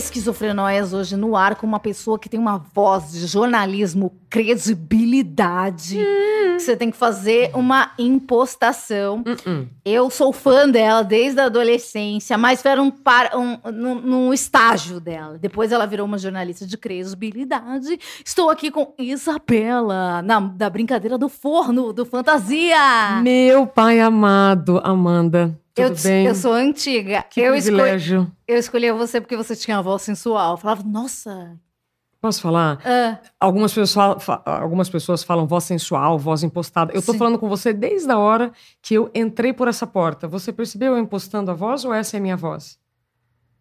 Esquizofrenóias hoje no ar com uma pessoa que tem uma voz de jornalismo, credibilidade. Que você tem que fazer uma impostação. Eu sou fã dela desde a adolescência, mas era um, par, um num, num estágio dela. Depois ela virou uma jornalista de credibilidade. Estou aqui com Isabela, na, da brincadeira do forno, do Fantasia. Meu pai amado, Amanda. Tudo eu, bem? eu sou antiga. Que eu, escolhi, privilégio. eu escolhi você porque você tinha a voz sensual. Eu falava, nossa. Posso falar? ah, Algumas pessoas, algumas pessoas falam voz sensual, voz impostada. Eu tô Sim. falando com você desde a hora que eu entrei por essa porta. Você percebeu eu impostando a voz ou essa é a minha voz?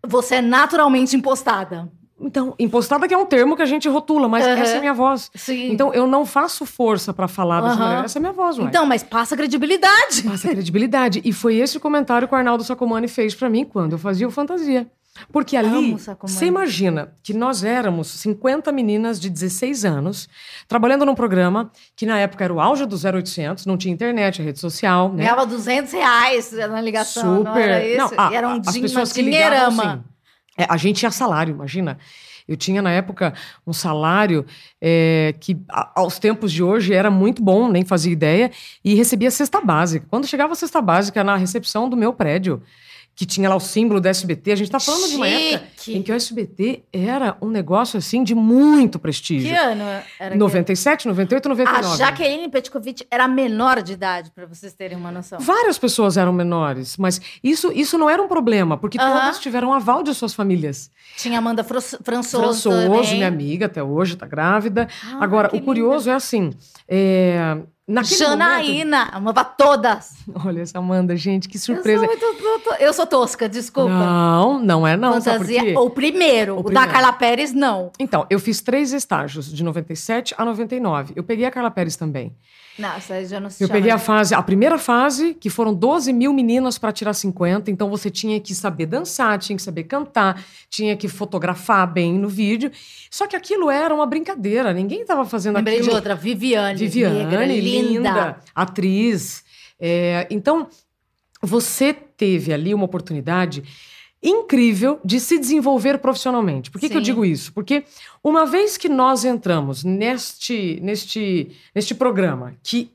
você é naturalmente impostada. Então, impostada que é um termo que a gente rotula, mas Aham. essa é a minha voz. Sim. Então, eu não faço força pra falar dessa maneira. Essa é minha voz, ué. Então, mas passa credibilidade. Passa credibilidade. E foi esse o comentário que o Arnaldo Sacomani fez pra mim quando eu fazia o Fantasia. Porque ali, você imagina que nós éramos 50 meninas de 16 anos, trabalhando num programa que na época era o auge do 0800, não tinha internet, rede social, né? Ganhava 200 reais na ligação, não era isso? Não, a- era um as pessoas que ligavam, assim, é, a gente tinha salário, imagina. Eu tinha, na época, um salário é, que, a- aos tempos de hoje, era muito bom, nem fazia ideia, e recebia cesta básica. Quando chegava a cesta básica na recepção do meu prédio, que tinha lá o símbolo do SBT, a gente está falando de uma época Chique. em que o SBT era um negócio, assim, de muito prestígio. Que ano era? 97, 98, 99. A Jaqueline Petkovic era menor de idade, pra vocês terem uma noção. Várias pessoas eram menores, mas isso, isso não era um problema, porque Aham. todas tiveram aval de suas famílias. Tinha Amanda Fro- Françoso, Françoso, minha amiga, até hoje, tá grávida. Ah, Agora, o curioso é assim: é, naquele momento- Janaína, amava todas. Olha essa Amanda, gente, que Eu sou, surpresa. muito, to- to- eu sou tosca, desculpa. Não, não é não, Fantasia, o primeiro, O o, da primeiro. Carla Pérez, não. Então, eu fiz três estágios, de 97 a 99. Eu peguei a Carla Pérez também. Não, isso aí já não se Eu peguei a fase, a primeira fase, que foram 12 mil meninas para tirar 50. Então você tinha que saber dançar, tinha que saber cantar, tinha que fotografar bem no vídeo. Só que aquilo era uma brincadeira, ninguém estava fazendo Lembrei aquilo. de outra, Viviane. Viviane, negra, linda. atriz. É, então, você teve ali uma oportunidade incrível de se desenvolver profissionalmente. Por que, que eu digo isso? Porque uma vez que nós entramos neste, neste, neste programa, que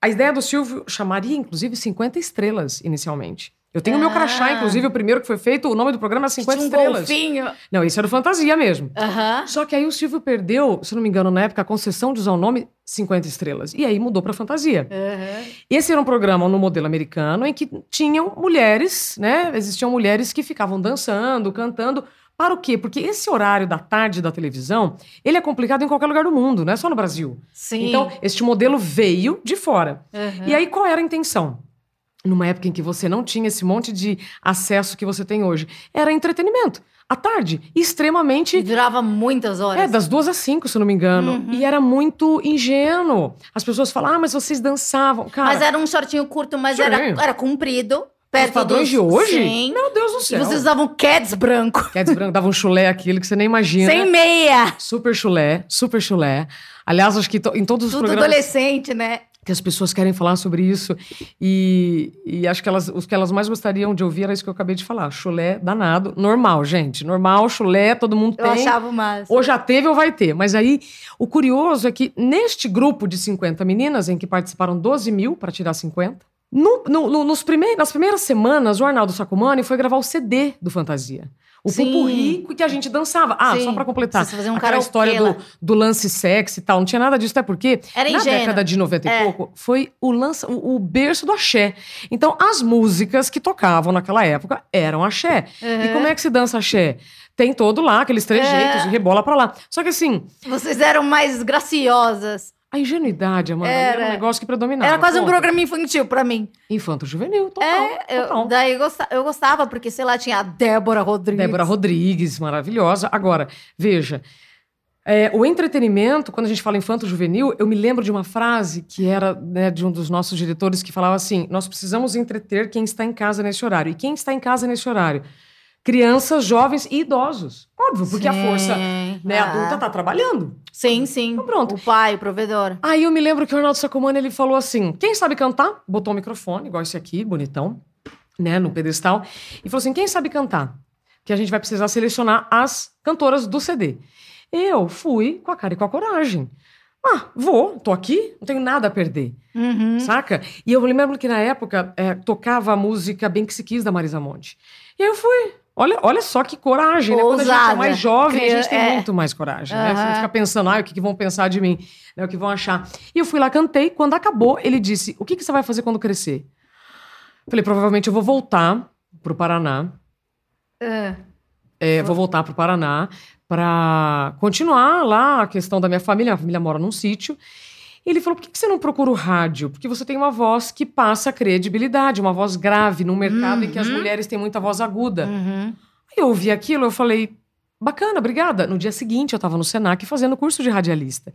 a ideia do Silvio chamaria, inclusive, 50 estrelas inicialmente. Eu tenho o meu crachá, Ah. inclusive, o primeiro que foi feito, o nome do programa é 50 Tinha um estrelas. golfinho. Não, isso era fantasia mesmo. Aham. Só que aí o Silvio perdeu, se não me engano, na época, a concessão de usar o nome 50 estrelas. E aí mudou para fantasia. Aham. Esse era um programa no modelo americano em que tinham mulheres, né? Existiam mulheres que ficavam dançando, cantando. Para o quê? Porque esse horário da tarde da televisão, ele é complicado em qualquer lugar do mundo, não é só no Brasil. Sim. Então, este modelo veio de fora. Aham. E aí, qual era a intenção? Numa época em que você não tinha esse monte de acesso que você tem hoje. Era entretenimento. À tarde, extremamente E durava muitas horas. é, das duas às cinco, se eu não me engano. Uhum. E era muito ingênuo. As pessoas falam, ah, mas vocês dançavam. Cara, Mas era um shortinho curto, mas era, era comprido. Perto os padrões dos- de hoje? Sim. Meu Deus do E céu. vocês usavam Cats branco. Dizer, branco, dava um chulé aquilo que você nem imagina. Sem meia. Super chulé, super chulé. Aliás, acho que em todos os Tudo programas adolescente, né? Que as pessoas querem falar sobre isso. E, e acho que elas, os que elas mais gostariam de ouvir era isso que eu acabei de falar. Chulé danado. Normal, gente. Normal, chulé, todo mundo Eu tem. achava o máximo. Ou já teve ou vai ter. Mas aí, o curioso é que neste grupo de 50 meninas, em que participaram 12 mil para tirar 50, no, no- no- nos primei- nas primeiras semanas, o Arnaldo Sacomani foi gravar o CD do Fantasia. O Sim. pupurri que a gente dançava. Ah, Sim. só para completar. Vocês faziam um Aquela história do, do lance sexy e tal. Não tinha nada disso, até porque Era na ingênuo. década de 90 e É. pouco foi o, lança, o, o berço do axé. Então, as músicas que tocavam naquela época eram axé. E como é que se dança axé? Tem todo lá, aqueles três É. jeitos, de rebola pra lá. Só que assim, Vocês eram mais graciosas. A ingenuidade, Amanda, era, Era. um negócio que predominava. Era quase um programa infantil pra mim. Infanto-juvenil, total. É, eu, total. daí eu gostava, eu gostava, porque, sei lá, tinha a Débora Rodrigues. Débora Rodrigues, maravilhosa. Agora, veja, É, o entretenimento, quando a gente fala infanto-juvenil, eu me lembro de uma frase que era né, de um dos nossos diretores que falava assim: nós precisamos entreter quem está em casa nesse horário. E quem está em casa nesse horário? Crianças, jovens e idosos. Óbvio, porque sim. a força né, ah. adulta está trabalhando. Sim, sim. Então, pronto. O pai, o provedor. Aí eu me lembro que o Arnaldo Sacomani ele falou assim: quem sabe cantar? Botou o microfone, igual esse aqui, bonitão, né, no pedestal, e falou assim: quem sabe cantar? Que a gente vai precisar selecionar as cantoras do CD. Eu fui com a cara e com a coragem. Ah, vou, tô aqui, não tenho nada a perder. Uhum. Saca? E eu lembro que na época é, tocava a música Bem Que Se Quis da Marisa Monte. E eu fui. Olha, olha só que coragem, né? Quando a gente é mais jovem, a gente tem é. muito mais coragem, uhum. né? Você fica pensando, ah, o que, que vão pensar de mim? Né? O que vão achar? E eu fui lá, cantei. Quando acabou, ele disse: O que, que você vai fazer quando crescer? Falei, provavelmente eu vou voltar pro Paraná. Uh. É, vou voltar pro Paraná para continuar lá a questão da minha família. Minha família mora num sítio. Ele falou: por que você não procura o rádio? Porque você tem uma voz que passa credibilidade, uma voz grave num mercado uhum. em que as uhum. mulheres têm muita voz aguda. Uhum. Eu ouvi aquilo, eu falei: Bacana, obrigada. No dia seguinte, eu estava no Senac fazendo curso de radialista.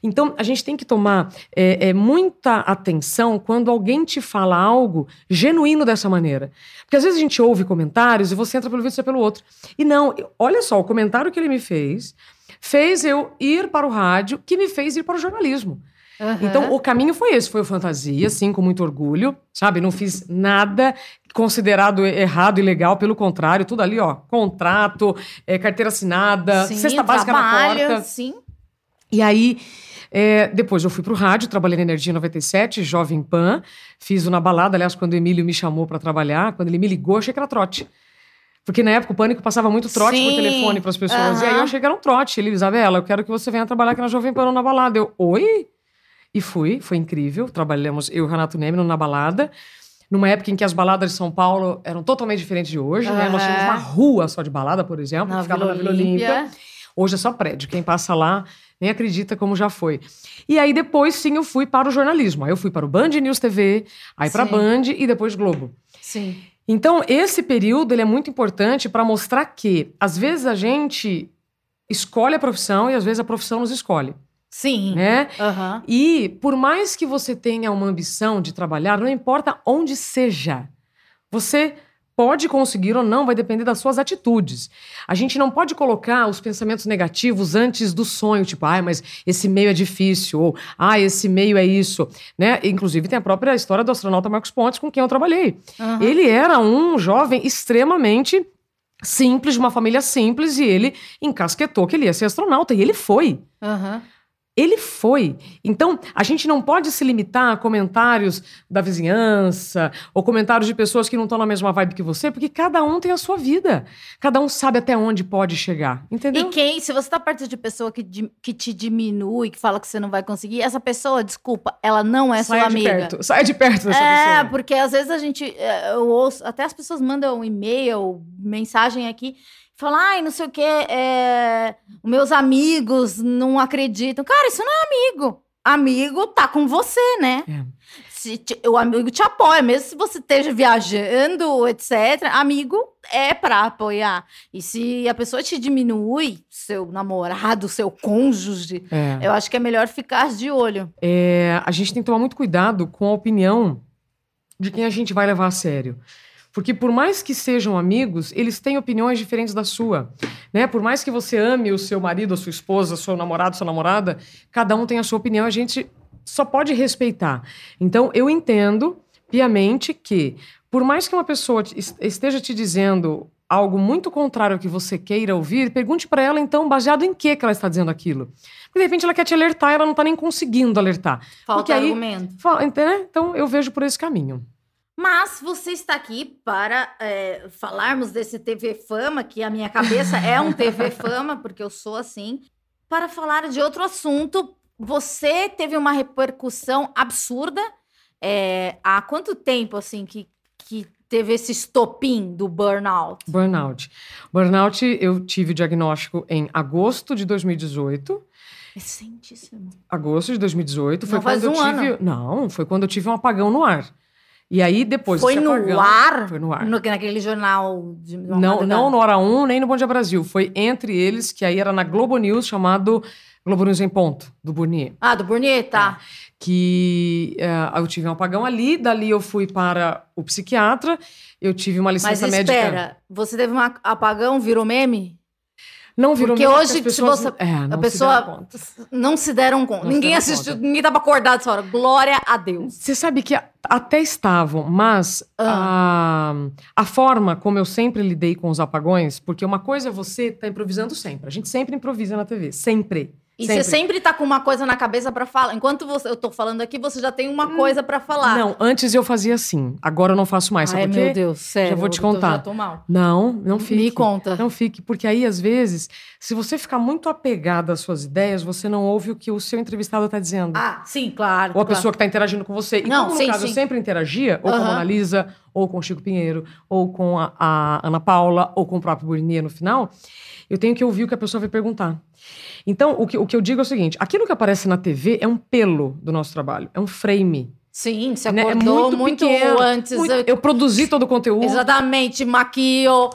Então, a gente tem que tomar é, é, muita atenção quando alguém te fala algo genuíno dessa maneira. Porque às vezes a gente ouve comentários e você entra pelo vídeo e pelo outro. E não, olha só, o comentário que ele me fez fez eu ir para o rádio, que me fez ir para o jornalismo. Uhum. Então, o caminho foi esse. Foi o fantasia, sim, com muito orgulho, sabe? Não fiz nada considerado errado e legal, pelo contrário, tudo ali, ó. Contrato, é, carteira assinada, sim, cesta básica na porta. Sim. E aí, é, depois eu fui pro rádio, trabalhei na Energia 97, Jovem Pan, fiz o Na Balada, aliás, quando o Emílio me chamou para trabalhar, quando ele me ligou, achei que era trote. Porque na época o Pânico passava muito trote Sim. por telefone para as pessoas. Uhum. E aí eu achei que era um trote. Ele, Isabela, eu quero que você venha trabalhar aqui na Jovem Pan na balada. Eu, oi? E fui, foi incrível. Trabalhamos eu e o Renato Neme na balada. Numa época em que as baladas de São Paulo eram totalmente diferentes de hoje, uhum. né? Nós tínhamos uma rua só de balada, por exemplo, na ficava Vila na Vila Olímpia. Hoje é só prédio. Quem passa lá nem acredita como já foi. E aí depois, sim, eu fui para o jornalismo. Aí eu fui para o Band News TV, aí para Band e depois Globo. Sim. Então, esse período ele é muito importante para mostrar que, às vezes, a gente escolhe a profissão e às vezes a profissão nos escolhe. Sim. Né? Uhum. E por mais que você tenha uma ambição de trabalhar, não importa onde seja, você pode conseguir ou não, vai depender das suas atitudes. A gente não pode colocar os pensamentos negativos antes do sonho, tipo, ai, ah, mas esse meio é difícil, ou ah, esse meio é isso, né? Inclusive tem a própria história do astronauta Marcos Pontes com quem eu trabalhei. Uhum. Ele era um jovem extremamente simples, de uma família simples, e ele encasquetou que ele ia ser astronauta, e ele foi. Uhum. Ele foi. Então, a gente não pode se limitar a comentários da vizinhança ou comentários de pessoas que não estão na mesma vibe que você, porque cada um tem a sua vida. Cada um sabe até onde pode chegar. Entendeu? E quem, se você está perto de pessoa que, que te diminui, que fala que você não vai conseguir, essa pessoa, desculpa, ela não é Saia sua amiga. Perto. Saia de perto dessa é, pessoa. É, porque às vezes a gente. É, eu ouço, até as pessoas mandam um e-mail, mensagem aqui falar, ai, não sei o quê, é, meus amigos não acreditam. Cara, isso não é amigo. Amigo tá com você, né? É. Se te, o amigo te apoia, mesmo se você esteja viajando, etc. Amigo é para apoiar. E se a pessoa te diminui, seu namorado, seu cônjuge, é. eu acho que é melhor ficar de olho. É, a gente tem que tomar muito cuidado com a opinião de quem a gente vai levar a sério. Porque por mais que sejam amigos, eles têm opiniões diferentes da sua. Né? Por mais que você ame o seu marido, a sua esposa, seu namorado, sua namorada, cada um tem a sua opinião, a gente só pode respeitar. Então, eu entendo piamente que, por mais que uma pessoa esteja te dizendo algo muito contrário ao que você queira ouvir, pergunte para ela, então, baseado em que, que ela está dizendo aquilo. Porque, de repente, ela quer te alertar e ela não está nem conseguindo alertar. Falta Porque argumento. Aí, então, eu vejo por esse caminho. Mas você está aqui para é, falarmos desse TV Fama, que a minha cabeça é um TV Fama, porque eu sou assim, para falar de outro assunto. Você teve uma repercussão absurda. É, há quanto tempo assim que, que teve esse estopim do burnout? Burnout. Burnout, eu tive o diagnóstico em agosto de 2018. Recentíssimo. Agosto de 2018. Foi Não faz quando um eu tive. Ano. Não, foi quando eu tive um apagão no ar. E aí depois Foi no apagão- ar? Foi no ar. No- naquele jornal de Não, madrugada. não no Hora 1, nem no Bom Dia Brasil. Foi entre eles, que aí era na Globo News, chamado Globo News em Ponto, do Burnier. Ah, do Burnier, tá. Que eh, eu tive um apagão ali, dali eu fui para o psiquiatra, eu tive uma Mas licença médica. espera, você teve um apagão, virou meme? Não virou Porque hoje, as se pessoas, você- é, não a se pessoa conta. não se deram conta. Não se ninguém assistiu, conta. ninguém tava acordado essa hora. Glória a Deus. Você sabe que até estavam, mas Ah. a, a forma como eu sempre lidei com os apagões, porque uma coisa é você estar improvisando sempre. A gente sempre improvisa na TV, sempre. E você sempre tá com uma coisa na cabeça pra falar. Enquanto você, eu tô falando aqui, você já tem uma coisa pra falar. Não, antes eu fazia assim. Agora eu não faço mais. Ai, meu Deus, sério. Já vou te eu tô- contar. já tô mal. Não, não fique. Me conta. Não fique, porque aí, às vezes, se você ficar muito apegado às suas ideias, você não ouve o que o seu entrevistado está dizendo. Ah, sim, claro. ou a claro. pessoa que está interagindo com você. E Não, como, no sim, caso, eu sim. sempre interagia, ou com a Aham. Mona Lisa, ou com o Chico Pinheiro, ou com a, a Ana Paula, ou com o próprio Burnier no final, eu tenho que ouvir o que a pessoa vai perguntar. Então, o que, o que eu digo é o seguinte: aquilo que aparece na TV é um pelo do nosso trabalho, é um frame. Sim, você né? É acordou muito, pequeno, antes. muito- eu- eu produzi todo o conteúdo. Exatamente, maquio.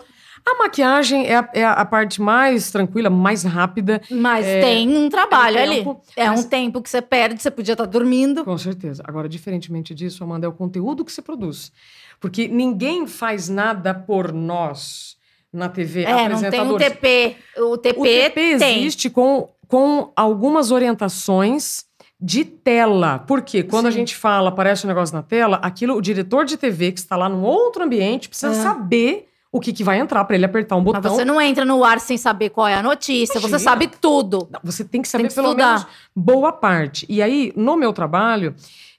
A maquiagem é a, é a parte mais tranquila, mais rápida. Mas É, tem um trabalho é um ali. tempo, É mas- um tempo que você perde, você podia estar dormindo. Com certeza. Agora, diferentemente disso, Amanda, é o conteúdo que se produz. Porque ninguém faz nada por nós na TV. É, não tem um apresentadores. TP. O TP, O TP tem. existe com, com algumas orientações de tela. Porque quando a Sim. gente fala, aparece um negócio na tela, aquilo, o diretor de TV que está lá num outro ambiente precisa É. saber o que, que vai entrar para ele apertar um Mas botão. você não entra no ar sem saber qual é a notícia. Você Imagina. sabe tudo. Não, Você tem que saber que pelo estudar. menos boa parte. E aí, no meu trabalho,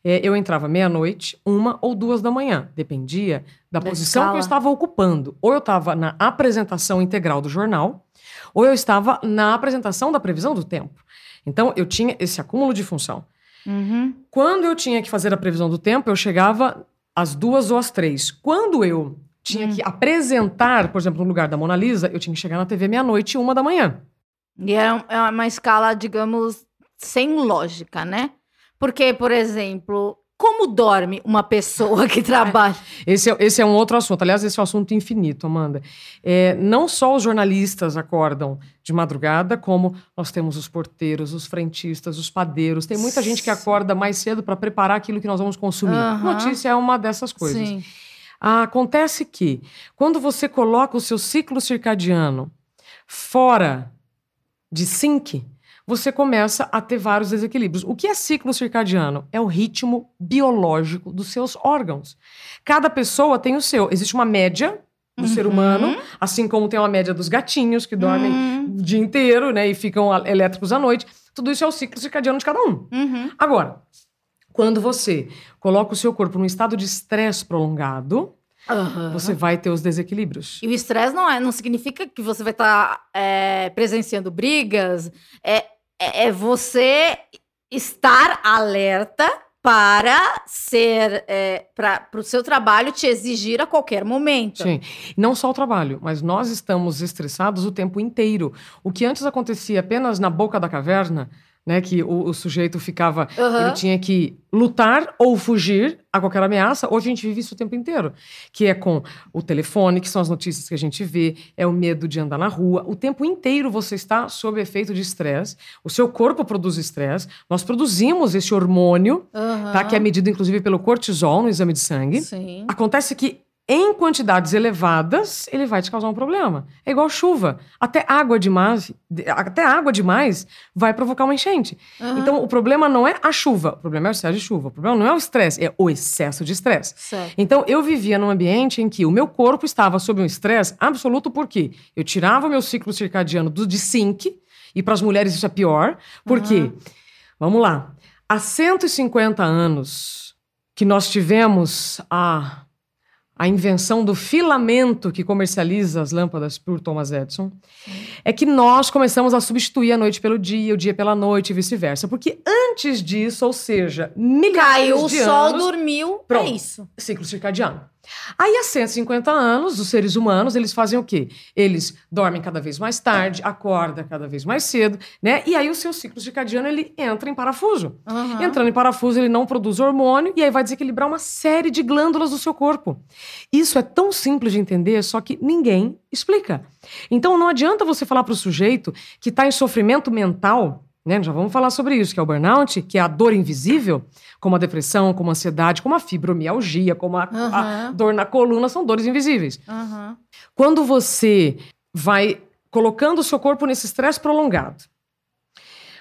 eh, eu entrava meia-noite, uma ou duas da manhã. Dependia da, Da posição que escala. eu estava ocupando. Ou eu estava na apresentação integral do jornal, ou eu estava na apresentação da previsão do tempo. Então, eu tinha esse acúmulo de função. Uhum. Quando eu tinha que fazer a previsão do tempo, eu chegava às duas ou às três. Quando eu tinha Hum. que apresentar, por exemplo, no lugar da Mona Lisa, eu tinha que chegar na TV meia-noite, uma da manhã. E é, é uma escala, digamos, sem lógica, né? Porque, por exemplo, como dorme uma pessoa que trabalha? Esse é, esse é um outro assunto. Aliás, esse é um assunto infinito, Amanda. É, não só os jornalistas acordam de madrugada, como nós temos os porteiros, os frentistas, os padeiros. Tem muita gente que acorda mais cedo para preparar aquilo que nós vamos consumir. Aham. Notícia é uma dessas coisas. Sim. Ah, acontece que, quando você coloca o seu ciclo circadiano fora de sync, você começa a ter vários desequilíbrios. O que é ciclo circadiano? É o ritmo biológico dos seus órgãos. Cada pessoa tem o seu. Existe uma média do ser Uhum. humano, assim como tem uma média dos gatinhos que dormem Uhum. o dia inteiro, né, e ficam elétricos à noite. Tudo isso é o ciclo circadiano de cada um. Uhum. Agora, quando você coloca o seu corpo num estado de estresse prolongado, Aham. você vai ter os desequilíbrios. E o estresse não, é, não significa que você vai estar presenciando brigas. É, é, é você estar alerta para ser para o seu trabalho te exigir a qualquer momento. Sim. Não só o trabalho, mas nós estamos estressados o tempo inteiro. O que antes acontecia apenas na boca da caverna, né, que o, o sujeito ficava, Aham. ele tinha que lutar ou fugir a qualquer ameaça. Hoje a gente vive isso o tempo inteiro, que é com o telefone, que são as notícias que a gente vê, é o medo de andar na rua. O tempo inteiro você está sob efeito de estresse. O seu corpo produz estresse. Nós produzimos esse hormônio, Aham. tá, que é medido inclusive pelo cortisol no exame de sangue. Sim. Acontece que em quantidades elevadas, ele vai te causar um problema. É igual chuva. Até água demais, de- até água demais vai provocar uma enchente. Aham. Então, o problema não é a chuva, o problema é o excesso de chuva. O problema não é o estresse, é o excesso de estresse. Então, eu vivia num ambiente em que o meu corpo estava sob um estresse absoluto, porque eu tirava o meu ciclo circadiano do de sync, e para as mulheres isso é pior, porque, Uhum. vamos lá, há 150 anos que nós tivemos a, a invenção do filamento que comercializa as lâmpadas por Thomas Edison, é que nós começamos a substituir a noite pelo dia, o dia pela noite e vice-versa. Porque antes disso, ou seja, milhares Caiu o de sol, anos, dormiu. Pronto. É isso. ciclo circadiano. Aí, há 150 anos, os seres humanos, eles fazem o quê? Eles dormem cada vez mais tarde, acordam cada vez mais cedo, né? E aí o seu ciclo circadiano, ele entra em parafuso. Aham. Entrando em parafuso, ele não produz hormônio e aí vai desequilibrar uma série de glândulas do seu corpo. Isso é tão simples de entender, só que ninguém explica. Então não adianta você falar para o sujeito que está em sofrimento mental, né? Já vamos falar sobre isso, que é o burnout, que é a dor invisível, como a depressão, como a ansiedade, como a fibromialgia, como a, a Aham. dor na coluna, são dores invisíveis. Aham. Quando você vai colocando o seu corpo nesse estresse prolongado,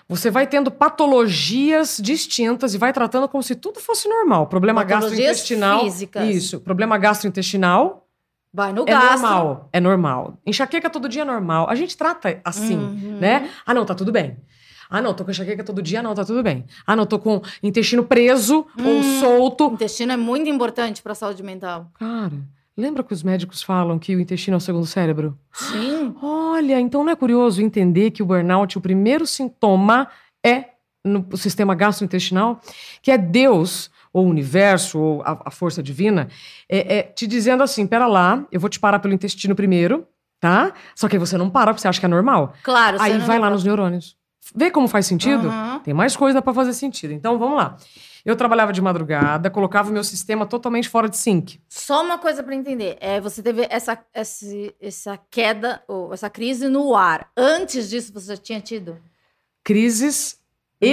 você vai tendo patologias distintas e vai tratando como se tudo fosse normal. Problema gastrointestinal. físicas. Isso. Problema gastrointestinal Vai no é gastro. normal. É normal. Enxaqueca todo dia é normal. A gente trata assim, Uhum. né? Ah, não, tá tudo bem. Ah, não, tô com enxaqueca todo dia, não, tá tudo bem. Ah, não, tô com intestino preso ou Hum. solto. O intestino é muito importante para a saúde mental. Cara, lembra que os médicos falam que o intestino é o segundo cérebro? Sim. Olha, então não é curioso entender que o burnout, o primeiro sintoma é no sistema gastrointestinal, que é Deus, ou o universo, ou a, a força divina, é, é te dizendo assim: pera lá, eu vou te parar pelo intestino primeiro, tá? Só que aí você não para porque você acha que é normal. Claro. aí vai lá nos neurônios. Vê como faz sentido? Aham. Tem mais coisa para fazer sentido. Então vamos lá. Eu trabalhava de madrugada, colocava o meu sistema totalmente fora de sync. Só uma coisa para entender. É, você teve essa, esse- essa queda, ou essa crise no ar. Antes disso, você já tinha tido? crises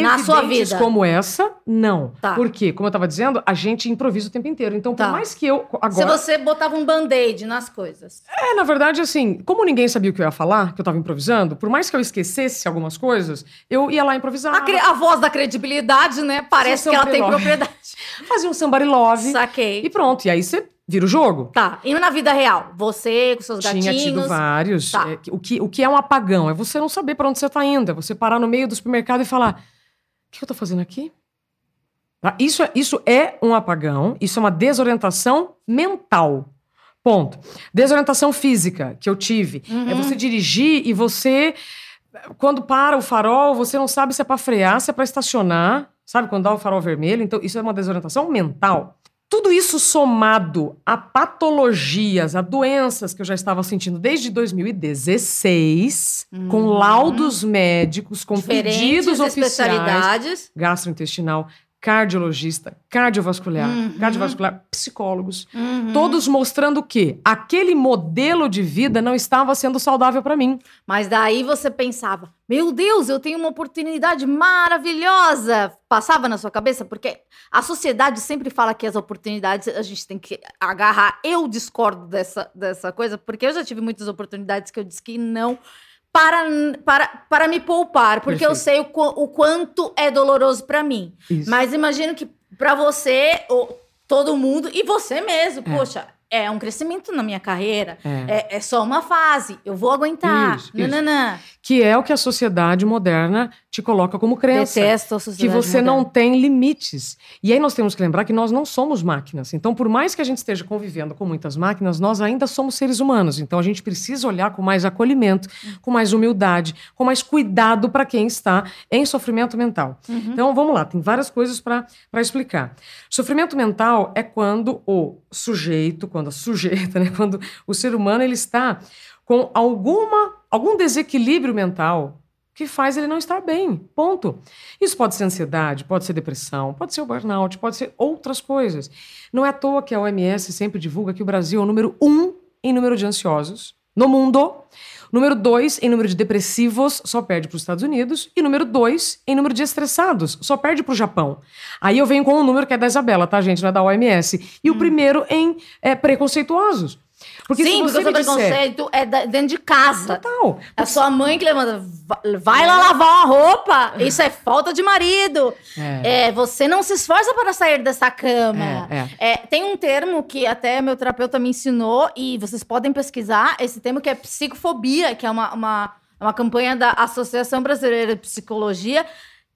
Na sua vida. como essa, não. Tá. Por quê? Como eu estava dizendo, a gente improvisa o tempo inteiro. Então, Tá. por mais que eu Se agora, você botava um band-aid nas coisas. é, na verdade, assim, como ninguém sabia o que eu ia falar, que eu estava improvisando, por mais que eu esquecesse algumas coisas, eu ia lá improvisar. A, cre- a voz da credibilidade, né? Parece Sim, que ela tem propriedade. Fazia um somebody love Saquei. e pronto. E aí você vira o jogo. Tá. E na vida real? Você com seus gatinhos. Tinha tido vários. Tá. É, o, que, o que é um apagão? É você não saber para onde você está indo. É você parar no meio do supermercado e falar: que eu estou fazendo aqui? Tá? Isso, é, isso é um apagão, isso é uma desorientação mental. Ponto. Desorientação física que eu tive. Uhum. É você dirigir e você. Quando para o farol, você não sabe se é para frear, se é para estacionar. Sabe? Quando dá o farol vermelho. Então, isso é uma desorientação mental. Tudo isso somado a patologias, a doenças que eu já estava sentindo desde 2016, com Uhum. laudos médicos, com Diferentes pedidos oficiais, especialidades. gastrointestinal, cardiologista, cardiovascular, Uhum. cardiovascular, psicólogos, Uhum. todos mostrando que aquele modelo de vida não estava sendo saudável para mim. Mas daí você pensava, meu Deus, eu tenho uma oportunidade maravilhosa. Passava na sua cabeça? Porque a sociedade sempre fala que as oportunidades a gente tem que agarrar. Eu discordo dessa, dessa coisa, porque eu já tive muitas oportunidades que eu disse que não. Para, para, para me poupar, porque eu Perfeito. sei o, o quanto é doloroso para mim. Isso. Mas imagino que para você, ou todo mundo, e você mesmo, É. poxa, é um crescimento na minha carreira. É. É, é só uma fase. Eu vou aguentar. Isso, isso. Que é o que a sociedade moderna te coloca como crença. Detesto a que sociedade você não moderna. tem limites. E aí nós temos que lembrar que nós não somos máquinas. Então, por mais que a gente esteja convivendo com muitas máquinas, nós ainda somos seres humanos. Então, a gente precisa olhar com mais acolhimento, com mais humildade, com mais cuidado para quem está em sofrimento mental. Uhum. Então, vamos lá, tem várias coisas para explicar. Sofrimento mental é quando o sujeito, quando a sujeita, né, quando o ser humano ele está com alguma algum desequilíbrio mental que faz ele não estar bem. Ponto. Isso pode ser ansiedade, pode ser depressão, pode ser o burnout, pode ser outras coisas. Não é à toa que a OMS sempre divulga que o Brasil é o número um em número de ansiosos no mundo. Número dois em número de depressivos, só perde para os Estados Unidos. E número dois em número de estressados, só perde para o Japão. Aí eu venho com um número que é da Isabela, tá, gente? Não é da OMS. E o primeiro em é, preconceituosos. Porque Sim, porque o seu me disser... preconceito é da- dentro de casa. Total. É a sua mãe que levanta, "Va- vai lá lavar uma roupa. Isso é falta de marido. É. É, você não se esforça para sair dessa cama. É, é. É, tem um termo que até meu terapeuta me ensinou, e vocês podem pesquisar esse termo que é psicofobia, que é uma, uma, uma campanha da Associação Brasileira de Psicologia,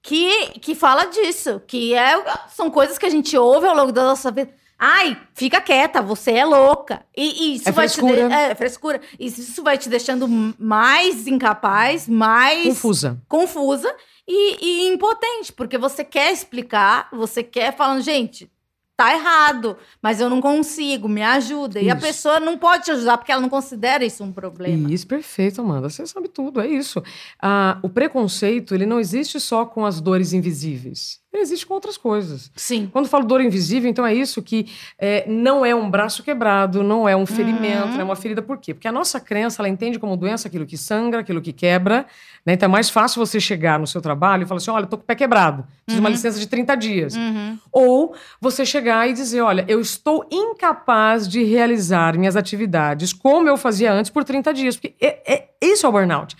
que, que fala disso, que é, são coisas que a gente ouve ao longo da nossa vida. Ai, fica quieta, você é louca. E, e isso É vai te frescura. de- é, frescura. E isso vai te deixando mais incapaz, mais Confusa. confusa e, e impotente, porque você quer explicar, você quer falando, gente, tá errado, mas eu não consigo, me ajuda. E a Isso. pessoa não pode te ajudar porque ela não considera isso um problema. Isso, perfeito, Amanda. Você sabe tudo, é isso. Ah, o preconceito, ele não existe só com as dores invisíveis. Ele existe com outras coisas. Sim. Quando falo dor invisível, então é isso que é, não é um braço quebrado, não é um ferimento, Uhum. é uma ferida. Por quê? Porque a nossa crença, ela entende como doença aquilo que sangra, aquilo que quebra. Né? Então é mais fácil você chegar no seu trabalho e falar assim, olha, eu tô com o pé quebrado, preciso de uma Uhum. licença de 30 dias. Uhum. Ou você chegar e dizer, olha, eu estou incapaz de realizar minhas atividades como eu fazia antes por 30 dias. Porque é, é, isso é o burnout.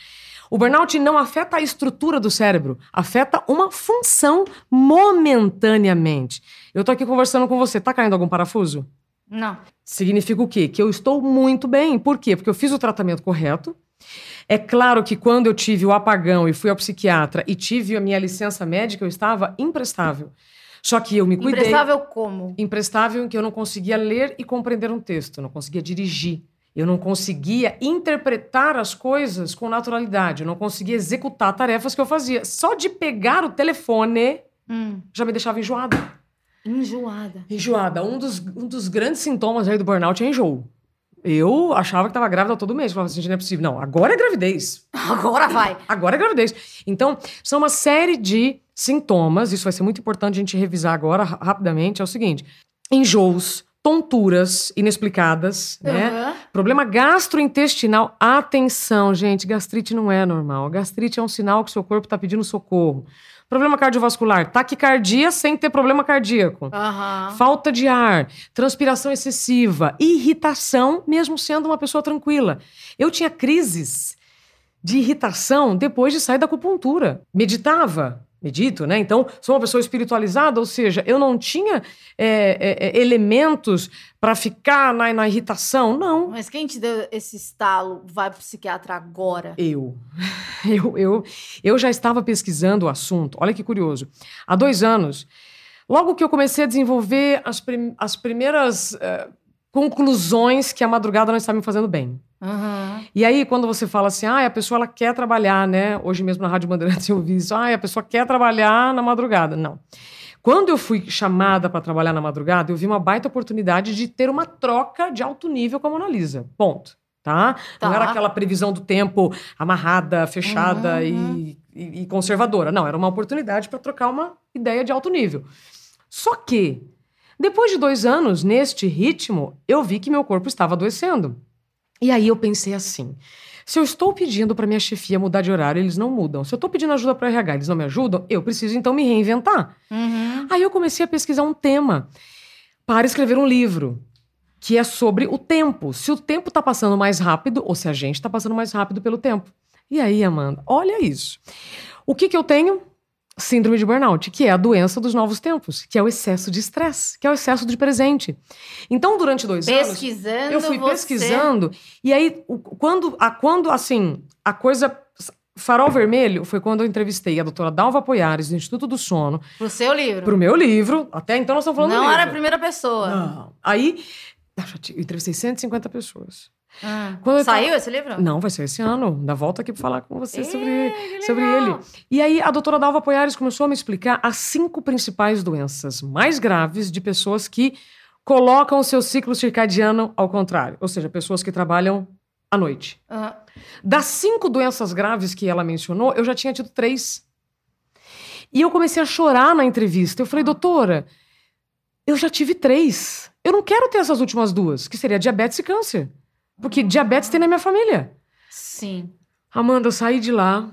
O burnout não afeta a estrutura do cérebro, afeta uma função momentaneamente. Eu tô aqui conversando com você, tá caindo algum parafuso? Não. Significa o quê? Que eu estou muito bem. Por quê? Porque eu fiz o tratamento correto. É claro que quando eu tive o apagão e fui ao psiquiatra e tive a minha licença médica, eu estava imprestável. Só que eu me cuidei. Imprestável como? Imprestável em que eu não conseguia ler e compreender um texto, não conseguia dirigir. Eu não conseguia interpretar as coisas com naturalidade, eu não conseguia executar tarefas que eu fazia. Só de pegar o telefone Hum, já me deixava enjoada. enjoada. Enjoada. Um dos, um dos grandes sintomas aí do burnout é enjoo. Eu achava que estava grávida todo mês. Falava assim, não é possível. Não, agora é gravidez. Agora vai. Agora é gravidez. Então, são uma série de sintomas. Isso vai ser muito importante a gente revisar agora ra- rapidamente. É o seguinte: enjoos, tonturas inexplicadas, né? Aham. Problema gastrointestinal. Atenção, gente, gastrite não é normal. Gastrite é um sinal que seu corpo está pedindo socorro. Problema cardiovascular, taquicardia sem ter problema cardíaco. Aham. Falta de ar, transpiração excessiva, irritação, mesmo sendo uma pessoa tranquila. Eu tinha crises de irritação depois de sair da acupuntura. Meditava, medito, né? Então, sou uma pessoa espiritualizada, ou seja, eu não tinha é, é, é, elementos para ficar na, na irritação. Não. Mas quem te deu esse estalo vai pro psiquiatra agora? Eu. Eu, eu. eu já estava pesquisando o assunto. Olha que curioso. Há dois anos, logo que eu comecei a desenvolver as, prim- as primeiras eh, conclusões que a madrugada não estava me fazendo bem. Aham. E aí, quando você fala assim, ah, a pessoa ela quer trabalhar, né? Hoje mesmo na Rádio Bandeirantes eu vi isso, ah, a pessoa quer trabalhar na madrugada. Não. Quando eu fui chamada para trabalhar na madrugada, eu vi uma baita oportunidade de ter uma troca de alto nível com a Mona Lisa. Ponto. Tá? Não Tá. era aquela previsão do tempo amarrada, fechada Uhum, e, e- e conservadora. Não, era uma oportunidade para trocar uma ideia de alto nível. Só que, depois de dois anos neste ritmo, eu vi que meu corpo estava adoecendo. E aí eu pensei assim: se eu estou pedindo para minha chefia mudar de horário, eles não mudam. Se eu estou pedindo ajuda para RH, eles não me ajudam, eu preciso então me reinventar. Uhum. Aí eu comecei a pesquisar um tema para escrever um livro que é sobre o tempo. Se o tempo está passando mais rápido ou se a gente está passando mais rápido pelo tempo. E aí, Amanda, olha isso. O que, que eu tenho? Síndrome de burnout, que é a doença dos novos tempos, que é o excesso de estresse, que é o excesso de presente. Então, durante dois anos. Pesquisando. Eu fui você- pesquisando e aí quando a quando assim a coisa farol vermelho foi quando eu entrevistei a doutora Dalva Poiares do Instituto do Sono Pro seu livro. pro meu livro. Até então nós estamos falando Não era a primeira pessoa. Não. Aí eu entrevistei 150 pessoas. Ah. Saiu tava- esse livro? Não, vai ser esse ano. Da volta aqui para falar com você sobre que sobre legal. ele. E aí a doutora Dalva Poiares começou a me explicar as cinco principais doenças mais graves de pessoas que colocam o seu ciclo circadiano ao contrário, ou seja, pessoas que trabalham à noite. Ah. Das cinco doenças graves que ela mencionou, eu já tinha tido três. E eu comecei a chorar na entrevista. Eu falei, doutora, eu já tive três. Eu não quero ter essas últimas duas, que seria diabetes e câncer. Porque diabetes tem na minha família. Sim. Amanda, eu saí de lá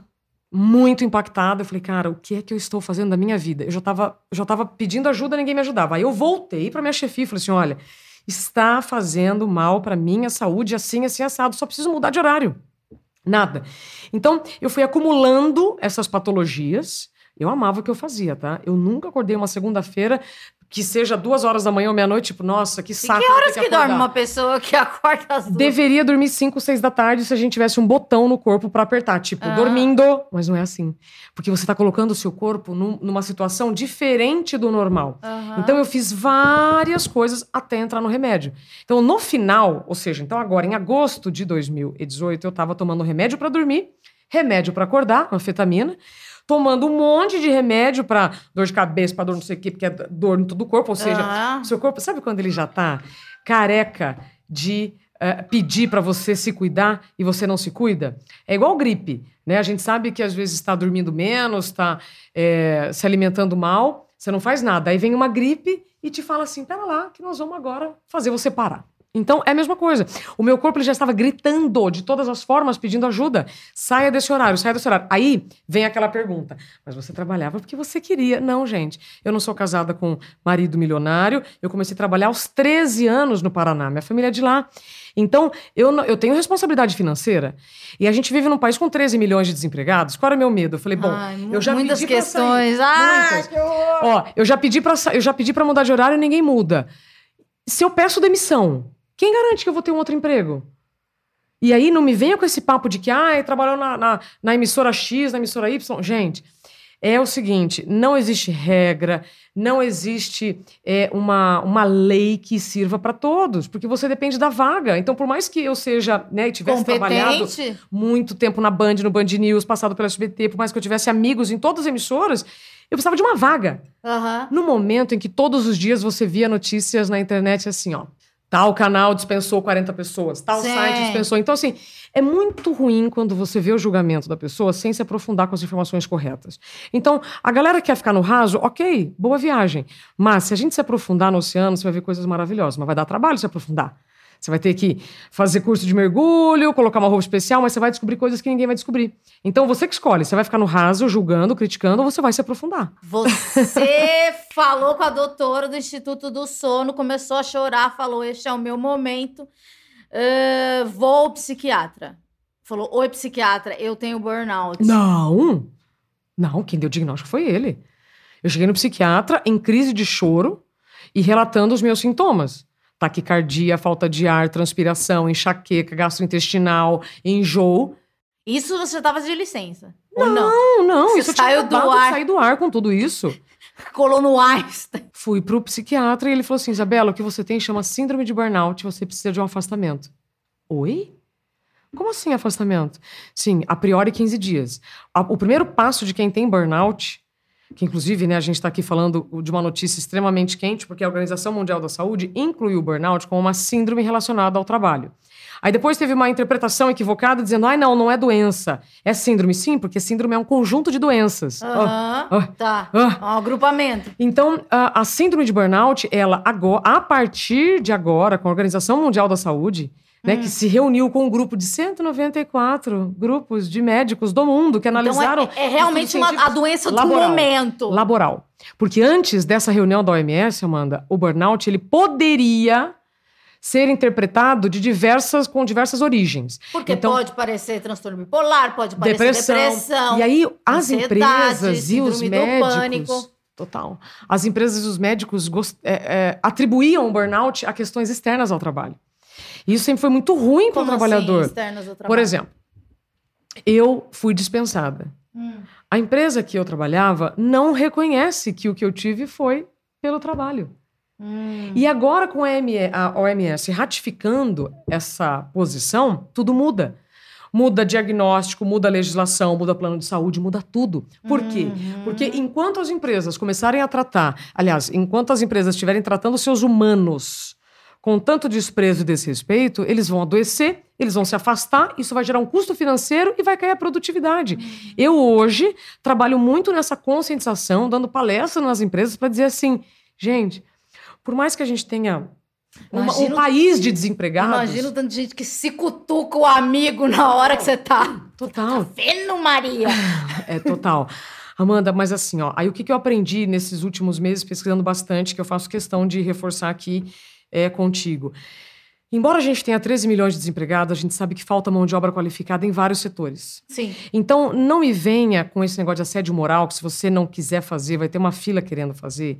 muito impactada. Eu falei, cara, o que é que eu estou fazendo da minha vida? Eu já estava já tava pedindo ajuda, ninguém me ajudava. Aí eu voltei para minha chefia e falei assim: olha, está fazendo mal para minha saúde, assim, assim, assado. Só preciso mudar de horário. Nada. Então, eu fui acumulando essas patologias. Eu amava o que eu fazia, tá? Eu nunca acordei uma segunda-feira que seja duas horas da manhã ou meia-noite, tipo, nossa, que saco. que vou ter horas que, dorme acordar. uma pessoa que acorda às duas? Deveria dormir 5, 6 da tarde se a gente tivesse um botão no corpo pra apertar, tipo, Ah. dormindo. Mas não é assim. Porque você tá colocando o seu corpo num- numa situação diferente do normal. Aham. Então eu fiz várias coisas até entrar no remédio. Então no final, ou seja, então agora em agosto de 2018 eu tava tomando remédio pra dormir, remédio pra acordar, anfetamina, tomando um monte de remédio pra dor de cabeça, pra dor não sei o quê, porque é dor em todo o corpo, ou seja, Aham. seu corpo, sabe quando ele já tá careca de eh, pedir pra você se cuidar e você não se cuida? É igual gripe, né? A gente sabe que às vezes está dormindo menos, está se alimentando mal, você não faz nada. Aí vem uma gripe e te fala assim: pera lá, que nós vamos agora fazer você parar. Então é a mesma coisa. O meu corpo ele já estava gritando de todas as formas, pedindo ajuda. Saia desse horário, saia desse horário. Aí vem aquela pergunta: mas você trabalhava porque você queria? Não, gente. Eu não sou casada com marido milionário. Eu comecei a trabalhar aos 13 anos no Paraná. Minha família é de lá. Então, eu, não- eu tenho responsabilidade financeira. E a gente vive num país com 13 milhões de desempregados. Qual era o meu medo? Eu falei, bom, Ai, eu já muitas pedi pra questões. sair. Ai, Muitas. que horror. Ó, eu já pedi para eu já pedi para mudar de horário e ninguém muda. Se eu peço demissão, quem garante que eu vou ter um outro emprego? E aí não me venha com esse papo de que ah, trabalhou na, na, na emissora X, na emissora Y. Gente, é o seguinte: não existe regra, não existe é, uma, uma lei que sirva para todos, porque você depende da vaga. Então, por mais que eu seja, né, e tivesse trabalhado Competente. muito tempo na Band, no Band News, passado pela SBT, por mais que eu tivesse amigos em todas as emissoras, eu precisava de uma vaga. Aham. No momento em que todos os dias você via notícias na internet assim, ó. Tal canal dispensou 40 pessoas, tal Sim. site dispensou. Então, assim, é muito ruim quando você vê o julgamento da pessoa sem se aprofundar com as informações corretas. Então, a galera que quer ficar no raso, ok, boa viagem. Mas se a gente se aprofundar no oceano, você vai ver coisas maravilhosas. Mas vai dar trabalho se aprofundar. Você vai ter que fazer curso de mergulho, colocar uma roupa especial, mas você vai descobrir coisas que ninguém vai descobrir. Então, você que escolhe. Você vai ficar no raso, julgando, criticando, ou você vai se aprofundar. Você falou com a doutora do Instituto do Sono, começou a chorar, falou: Este é o meu momento. Ah, vou ao psiquiatra. Falou: Oi, psiquiatra, eu tenho burnout. Não! Não, quem deu o diagnóstico foi ele. Eu cheguei no psiquiatra em crise de choro e relatando os meus sintomas. Taquicardia, falta de ar, transpiração, enxaqueca, gastrointestinal, enjoo. Isso você tava de licença. Não? Não, não, Você isso saiu do ar. sair do ar com tudo isso. Colou no Einstein. Fui pro psiquiatra e ele falou assim: Isabela, o que você tem chama síndrome de burnout, você precisa de um afastamento. Oi? Como assim afastamento? Sim, a priori 15 dias. O primeiro passo de quem tem burnout, que inclusive né, a gente está aqui falando de uma notícia extremamente quente, porque a Organização Mundial da Saúde incluiu o burnout como uma síndrome relacionada ao trabalho. Aí depois teve uma interpretação equivocada dizendo: ai, não, não é doença, é síndrome. Sim, porque síndrome é um conjunto de doenças. Aham. ah, Tá. ah. Um agrupamento. Então, a, a síndrome de burnout, ela agora, a partir de agora, com a Organização Mundial da Saúde, né, Hum. que se reuniu com um grupo de 194 grupos de médicos do mundo que analisaram então é, é realmente uma, a doença do laboral. momento. laboral. Porque antes dessa reunião da OMS, Amanda, o burnout ele poderia ser interpretado de diversas com diversas origens. Porque Então- pode parecer transtorno bipolar, pode parecer depressão. depressão. E aí as empresas e os médicos. pânico. Total. As empresas e os médicos gos- é, é, atribuíam o burnout a questões externas ao trabalho. Isso sempre foi muito ruim para o Como trabalhador. Assim, externas ao Por trabalho? exemplo, eu fui dispensada. Hum. A empresa que eu trabalhava não reconhece que o que eu tive foi pelo trabalho. Hum. E agora, com a OMS ratificando essa posição, tudo muda. Muda diagnóstico, muda legislação, muda plano de saúde, muda tudo. Por quê? Uhum. Porque enquanto as empresas começarem a tratar, aliás, enquanto as empresas estiverem tratando seus humanos com tanto desprezo e desrespeito, eles vão adoecer, eles vão se afastar, isso vai gerar um custo financeiro e vai cair a produtividade. Eu hoje trabalho muito nessa conscientização, dando palestra nas empresas para dizer assim, gente, por mais que a gente tenha uma- um país de desempregados, Imagina o tanto de gente que se cutuca o amigo na hora que você tá. total, Vendo, Maria? É, total. Amanda, mas assim, ó, aí o que, que eu aprendi nesses últimos meses pesquisando bastante, que eu faço questão de reforçar aqui é, contigo. Embora a gente tenha 13 milhões de desempregados, a gente sabe que falta mão de obra qualificada em vários setores. Sim. Então, não me venha com esse negócio de assédio moral, que se você não quiser fazer, vai ter uma fila querendo fazer,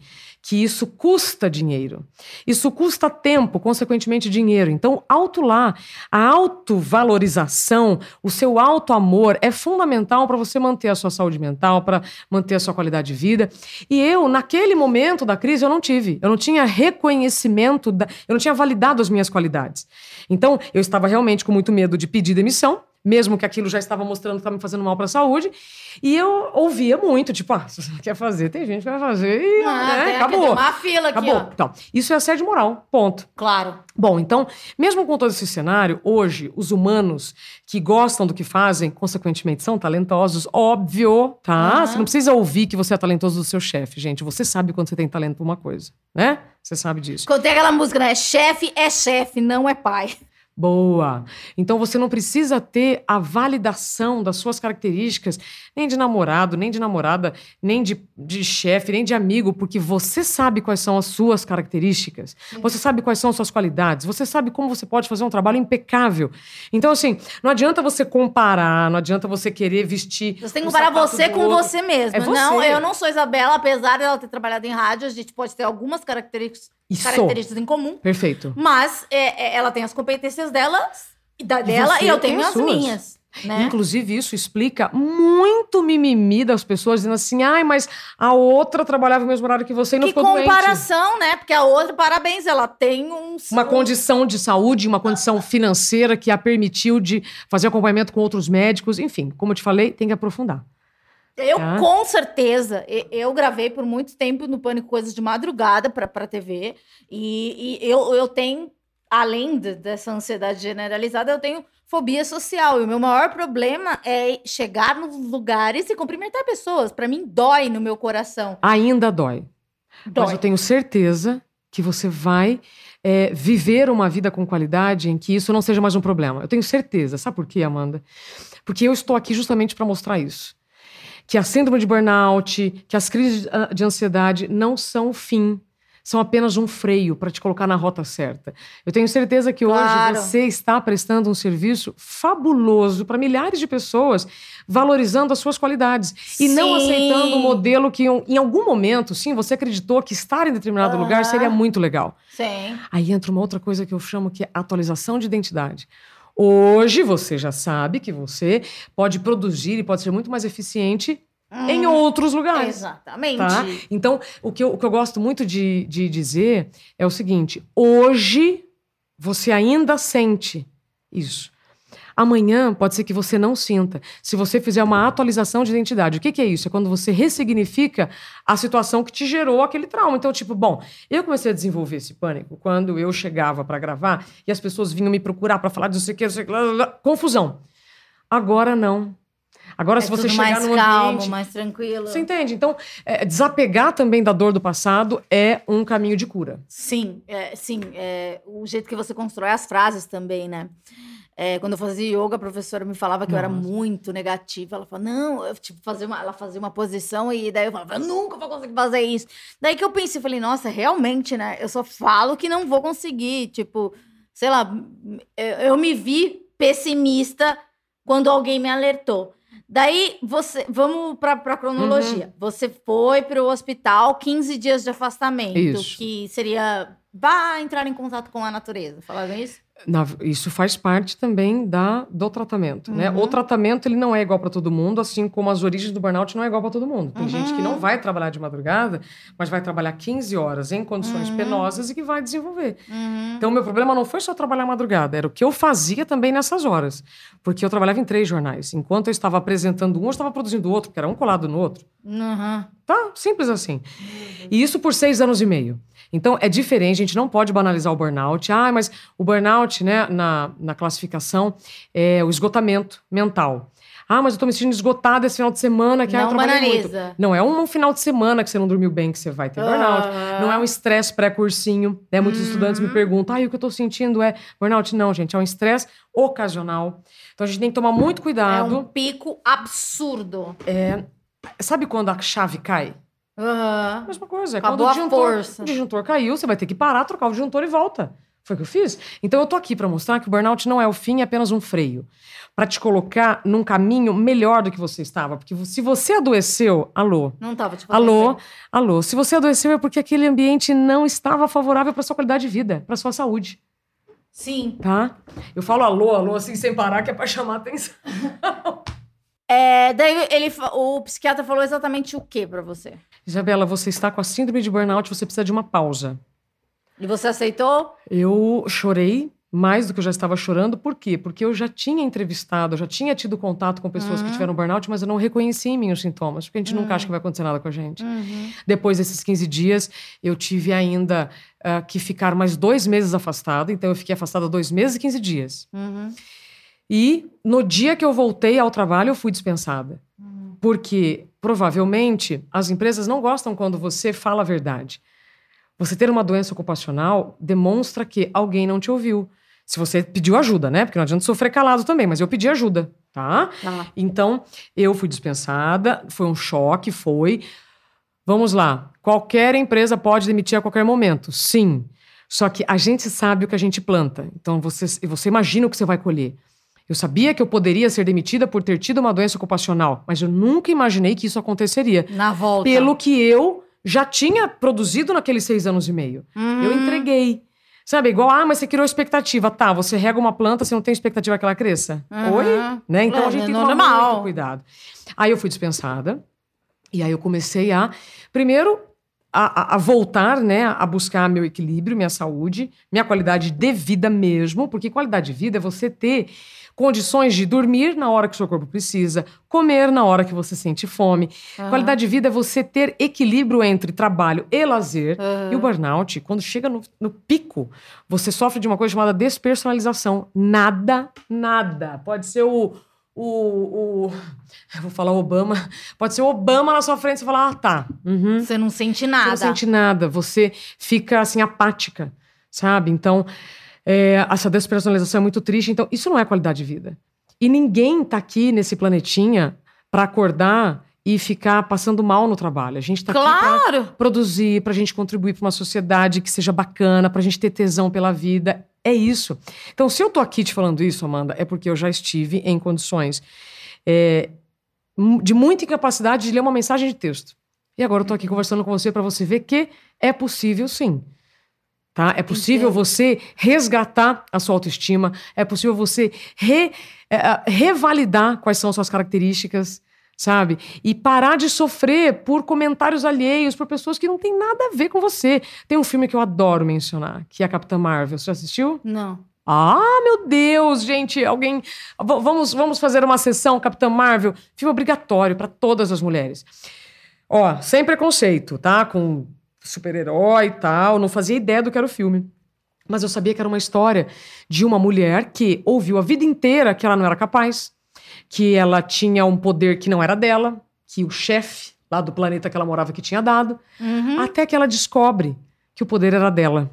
que isso custa dinheiro. Isso custa tempo, consequentemente dinheiro. Então, alto lá, a autovalorização, o seu alto amor é fundamental para você manter a sua saúde mental, para manter a sua qualidade de vida. E eu, naquele momento da crise, eu não tive. Eu não tinha reconhecimento, da, eu não tinha validado as minhas qualidades. Então, eu estava realmente com muito medo de pedir demissão, mesmo que aquilo já estava mostrando que estava me fazendo mal para a saúde. E eu ouvia muito, tipo, ah, se você quer fazer, tem gente que vai fazer e Ah, né, acabou. Uma fila aqui, Acabou. ó. Então, isso é assédio moral, ponto. Claro. Bom, então, mesmo com todo esse cenário, hoje, os humanos que gostam do que fazem, consequentemente, são talentosos, óbvio, tá? Uhum. Você não precisa ouvir que você é talentoso do seu chefe, gente. Você sabe quando você tem talento pra uma coisa, né? Você sabe disso. Quando tem aquela música, né? Chefe é chefe, não é pai. Boa. Então você não precisa ter a validação das suas características, nem de namorado, nem de namorada, nem de, de chefe, nem de amigo, porque você sabe quais são as suas características. Você sabe quais são as suas qualidades. Você sabe como você pode fazer um trabalho impecável. Então, assim, não adianta você comparar, não adianta você querer vestir. Você tem que comparar você com outro. você mesmo. É você. Não, eu não sou Isabela, apesar dela ter trabalhado em rádio, a gente pode ter algumas características, Isso. características em comum. Perfeito. Mas é, é, ela tem as competências dela, e da dela, e eu tenho as minhas. Né? Inclusive, isso explica muito mimimi das pessoas dizendo assim: ai, mas a outra trabalhava no mesmo horário que você e não Que ficou doente. comparação, né? Porque a outra, parabéns, ela tem um. Uma um- condição de saúde, uma condição financeira que a permitiu de fazer acompanhamento com outros médicos. Enfim, como eu te falei, tem que aprofundar. Eu, Tá. com certeza, eu gravei por muito tempo no Pânico coisas de madrugada pra, pra TV. E, e eu, eu tenho, além de- dessa ansiedade generalizada, eu tenho fobia social. E o meu maior problema é chegar nos lugares e cumprimentar pessoas. Pra mim, dói no meu coração. Ainda dói. Mas Dói. eu tenho certeza que você vai é, viver uma vida com qualidade em que isso não seja mais um problema. Eu tenho certeza. Sabe por quê, Amanda? Porque eu estou aqui justamente para mostrar isso. Que a síndrome de burnout, que as crises ah, de ansiedade não são o fim. São apenas um freio para te colocar na rota certa. Eu tenho certeza que Claro. hoje você está prestando um serviço fabuloso para milhares de pessoas, valorizando as suas qualidades e não Sim. aceitando um modelo que em algum momento, sim, você acreditou que estar em determinado Aham. lugar seria muito legal. Sim. Aí entra uma outra coisa que eu chamo que é atualização de identidade. Hoje você já sabe que você pode produzir e pode ser muito mais eficiente em outros lugares. Exatamente. Tá? Então, o que, eu, o que eu gosto muito de, de dizer é o seguinte: hoje você ainda sente isso. Amanhã pode ser que você não sinta. Se você fizer uma atualização de identidade, o que, que é isso? É quando você ressignifica a situação que te gerou aquele trauma. Então, tipo, bom, eu comecei a desenvolver esse pânico quando eu chegava para gravar e as pessoas vinham me procurar para falar de não sei o que, não sei o que, confusão. Agora não. Agora, É se você tudo chegar mais num calmo, ambiente mais tranquilo. você entende? Então, é, desapegar também da dor do passado é um caminho de cura. Sim, é, sim. é, o jeito que você constrói as frases também, né? É, quando eu fazia yoga, a professora me falava que eu era Nossa. muito negativa. Ela falava, não, eu, tipo, fazia uma, ela fazia uma posição e daí eu falava, eu nunca vou conseguir fazer isso. Daí que eu pensei, falei, nossa, realmente, né? Eu só falo que não vou conseguir. Tipo, sei lá, eu, eu me vi pessimista quando alguém me alertou. Daí, você, vamos pra, pra cronologia. Você foi pro hospital, 15 dias de afastamento, Isso. que seria vá entrar em contato com a natureza. Falaram isso? Na- isso faz parte também da, do tratamento, né? Uhum. O tratamento, ele não é igual para todo mundo, assim como as origens do burnout não é igual para todo mundo. Tem gente que Uhum. não vai trabalhar de madrugada, mas vai trabalhar 15 horas em condições Uhum. penosas e que vai desenvolver. Uhum. Então, o meu problema não foi só trabalhar madrugada, era o que eu fazia também nessas horas. Porque eu trabalhava em três jornais. Enquanto eu estava apresentando um, eu estava produzindo outro, porque era um colado no outro. Uhum. Tá? Simples assim. E isso por seis anos e meio. Então, é diferente, a gente não pode banalizar o burnout. Ah, mas o burnout, né, na, na classificação, é o esgotamento mental. Ah, mas eu tô me sentindo esgotada esse final de semana, que ah, eu Não muito. Não é um final de semana que você não dormiu bem que você vai ter burnout. Não é um estresse pré-cursinho. Né? Muitos Uhum. estudantes me perguntam, ah, e o que eu tô sentindo é burnout? Não, gente, é um estresse ocasional. Então, a gente tem que tomar muito É cuidado. um pico absurdo. Sabe quando a chave cai? Aham. Mesma coisa. é Acabou quando o a disjuntor, força. o disjuntor caiu, você vai ter que parar, trocar o disjuntor e volta. Foi o que eu fiz. Então eu tô aqui para mostrar que o burnout não é o fim, é apenas um freio. Para te colocar num caminho melhor do que você estava. Porque se você adoeceu, alô. Não tava, tipo, Alô, alô. Se você adoeceu é porque aquele ambiente não estava favorável para sua qualidade de vida, para sua saúde, Sim. tá? Eu falo alô, alô assim sem parar que é para chamar atenção. É, daí ele, o psiquiatra falou exatamente o que pra você? Isabela, você está com a síndrome de burnout, você precisa de uma pausa. E você aceitou? Eu chorei mais do que eu já estava chorando. Por quê? Porque eu já tinha entrevistado, eu já tinha tido contato com pessoas que tiveram burnout, mas eu não reconheci em mim os sintomas, porque a gente nunca acha que vai acontecer nada com a gente. Depois desses 15 dias, eu tive ainda ah, que ficar mais dois meses afastada. Então, eu fiquei afastada dois meses e 15 dias. Uhum. E no dia que eu voltei ao trabalho, eu fui dispensada. Porque, provavelmente, as empresas não gostam quando você fala a verdade. Você ter uma doença ocupacional demonstra que alguém não te ouviu. Se você pediu ajuda, né? Porque não adianta sofrer calado também, mas eu pedi ajuda, tá? Tá. Então, eu fui dispensada, foi um choque, foi. Vamos lá. Qualquer empresa pode demitir a qualquer momento. Sim. Só que a gente sabe o que a gente planta. Então, você, você imagina o que você vai colher. Eu sabia que eu poderia ser demitida por ter tido uma doença ocupacional, mas eu nunca imaginei que isso aconteceria. Na volta. Pelo que eu já tinha produzido naqueles seis anos e meio. Uhum. Eu entreguei. Sabe, igual, ah, mas você criou expectativa. Tá, você rega uma planta, você não tem expectativa que ela cresça? Uhum. Oi? Né? Então É, a gente tem que é tomar normal. muito cuidado. Aí eu fui dispensada. E aí eu comecei a, primeiro, a, a- a voltar, né, a buscar meu equilíbrio, minha saúde, minha qualidade de vida mesmo, porque qualidade de vida é você ter condições de dormir na hora que o seu corpo precisa, comer na hora que você sente fome. Aham. Qualidade de vida é você ter equilíbrio entre trabalho e lazer. Aham. E o burnout, quando chega no, no pico, você sofre de uma coisa chamada despersonalização. Nada, nada. Pode ser o. O, o- eu vou falar Obama. Pode ser o Obama na sua frente. Você fala, ah, tá. uhum. Você não sente Você nada. não sente nada. Você fica assim, apática, sabe? Então, é, essa despersonalização é muito triste. Então, isso não é qualidade de vida. E ninguém tá aqui nesse planetinha para acordar e ficar passando mal no trabalho. A gente tá aqui pra Claro! produzir, pra gente contribuir pra uma sociedade que seja bacana, pra gente ter tesão pela vida. É isso. Então, se eu tô aqui te falando isso, Amanda, é porque eu já estive em condições é, de muita incapacidade de ler uma mensagem de texto. E agora eu tô aqui conversando com você pra você ver que é possível sim. Tá? É possível Entendo. você resgatar a sua autoestima, é possível você re- é, é, revalidar quais são as suas características, sabe? E parar de sofrer por comentários alheios, por pessoas que não têm nada a ver com você. Tem um filme que eu adoro mencionar, que é a Capitã Marvel. Você já assistiu? Não. Ah, meu Deus, gente, alguém. V- vamos, vamos fazer uma sessão Capitã Marvel. Filme obrigatório para todas as mulheres. Ó, sem preconceito, tá? Com super-herói e tal. Não fazia ideia do que era o filme. Mas eu sabia que era uma história de uma mulher que ouviu a vida inteira que ela não era capaz, que ela tinha um poder que não era dela, que o chefe lá do planeta que ela morava que tinha dado, Uhum. até que ela descobre que o poder era dela.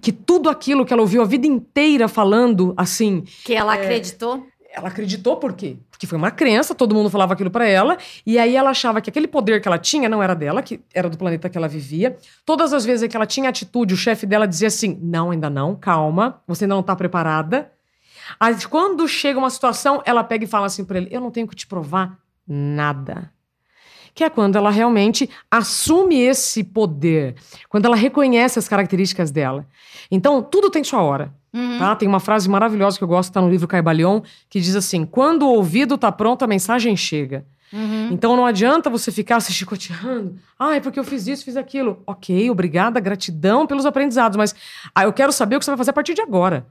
Que tudo aquilo que ela ouviu a vida inteira falando assim, Que ela É. acreditou. ela acreditou por quê? Porque foi uma crença, todo mundo falava aquilo pra ela, e aí ela achava que aquele poder que ela tinha não era dela, que era do planeta que ela vivia. Todas as vezes que ela tinha atitude, o chefe dela dizia assim: "Não, ainda não, calma, você ainda não tá preparada". Aí quando chega uma situação, ela pega e fala assim pra ele: "Eu não tenho que te provar nada". Que é quando ela realmente assume esse poder, quando ela reconhece as características dela. Então, tudo tem sua hora. Uhum. Tá? Tem uma frase maravilhosa que eu gosto, tá no livro Caibalion, que diz assim: quando o ouvido tá pronto, a mensagem chega. Uhum. Então não adianta você ficar se chicoteando. Ah, é porque eu fiz isso, fiz aquilo. Ok, obrigada, gratidão pelos aprendizados, mas ah, eu quero saber o que você vai fazer a partir de agora.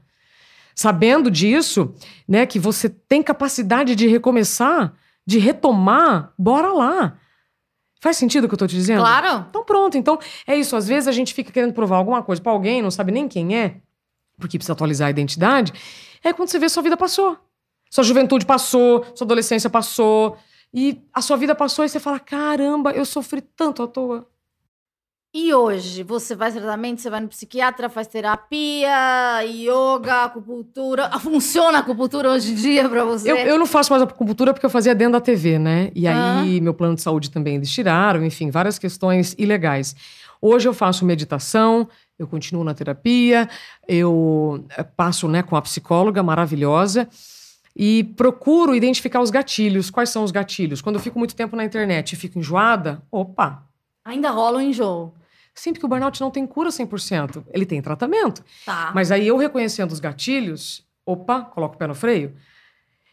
Sabendo disso, né, que você tem capacidade de recomeçar, de retomar, bora lá. Faz sentido o que eu tô te dizendo? Claro. Então pronto, então é isso. Às vezes a gente fica querendo provar alguma coisa pra alguém, não sabe nem quem é, porque precisa atualizar a identidade. É quando você vê sua vida passou. Sua juventude passou, sua adolescência passou, e a sua vida passou e você fala: caramba, eu sofri tanto à toa. E hoje, você faz tratamento, você vai no psiquiatra, faz terapia, yoga, acupuntura. Ah, Funciona a acupuntura hoje em dia pra você? Eu, eu não faço mais acupuntura porque eu fazia dentro da TV, né? E aí meu plano de saúde também eles tiraram, enfim, várias questões ilegais. Hoje eu faço meditação, Eu continuo na terapia, eu eh, passo né, com a psicóloga maravilhosa e procuro identificar os gatilhos. Quais são os gatilhos? Quando eu fico muito tempo na internet e fico enjoada, opa! Ainda rola um enjoo. Sempre que o burnout não tem cura 100%, ele tem tratamento. Tá. Mas aí eu reconhecendo os gatilhos, opa, coloco o pé no freio.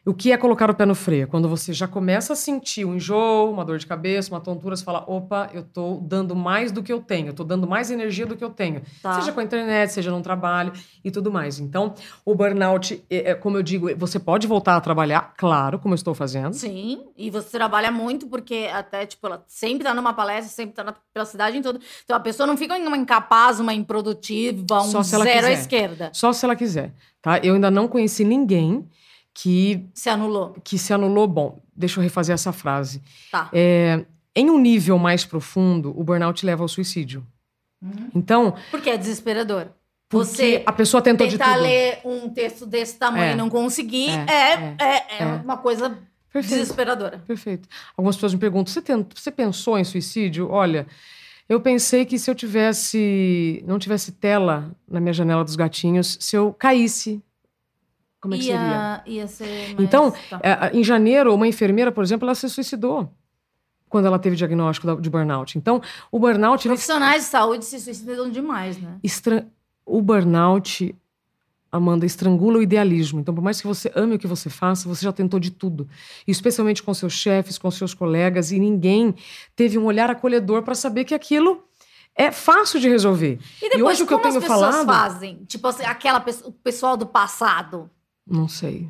O que é colocar o pé no freio? Quando você já começa a sentir um enjoo, uma dor de cabeça, uma tontura, você fala: opa, eu tô dando mais do que eu tenho, eu tô dando mais energia do que eu tenho. Tá. Seja com a internet, seja no trabalho e tudo mais. Então, o burnout, é, é, como eu digo, você pode voltar a trabalhar, claro, como eu estou fazendo. Sim, e você trabalha muito porque até, tipo, ela sempre tá numa palestra, sempre tá na, pela cidade em toda. Então a pessoa não fica uma incapaz, uma improdutiva, um Só se ela zero à quiser. esquerda. Só se ela quiser, tá? Eu ainda não conheci ninguém que, Se anulou. que se anulou. Bom, deixa eu refazer essa frase. Tá. É, em um nível mais profundo, o burnout leva ao suicídio. Então, Porque é desesperador. porque Você a pessoa tentou de tentar tudo. ler um texto desse tamanho É. e não conseguir É, é, é, é, é. uma coisa Perfeito. desesperadora. Perfeito. Algumas pessoas me perguntam: você, você pensou em suicídio? Olha, eu pensei que se eu tivesse. não tivesse tela na minha janela dos gatinhos, se eu caísse, como é que seria? ia, ia ser mais... Então, tá. Em janeiro, uma enfermeira, por exemplo, ela se suicidou quando ela teve diagnóstico de burnout. Então, o burnout. ele Profissionais de saúde se suicidam demais, né? estra- O burnout, Amanda, estrangula o idealismo. Então, por mais que você ame o que você faça, você já tentou de tudo. E especialmente com seus chefes, com seus colegas, e ninguém teve um olhar acolhedor para saber que aquilo é fácil de resolver. E depois, hoje o que eu como tenho as pessoas falado- fazem? Tipo assim, aquela o pessoal do passado. Não sei.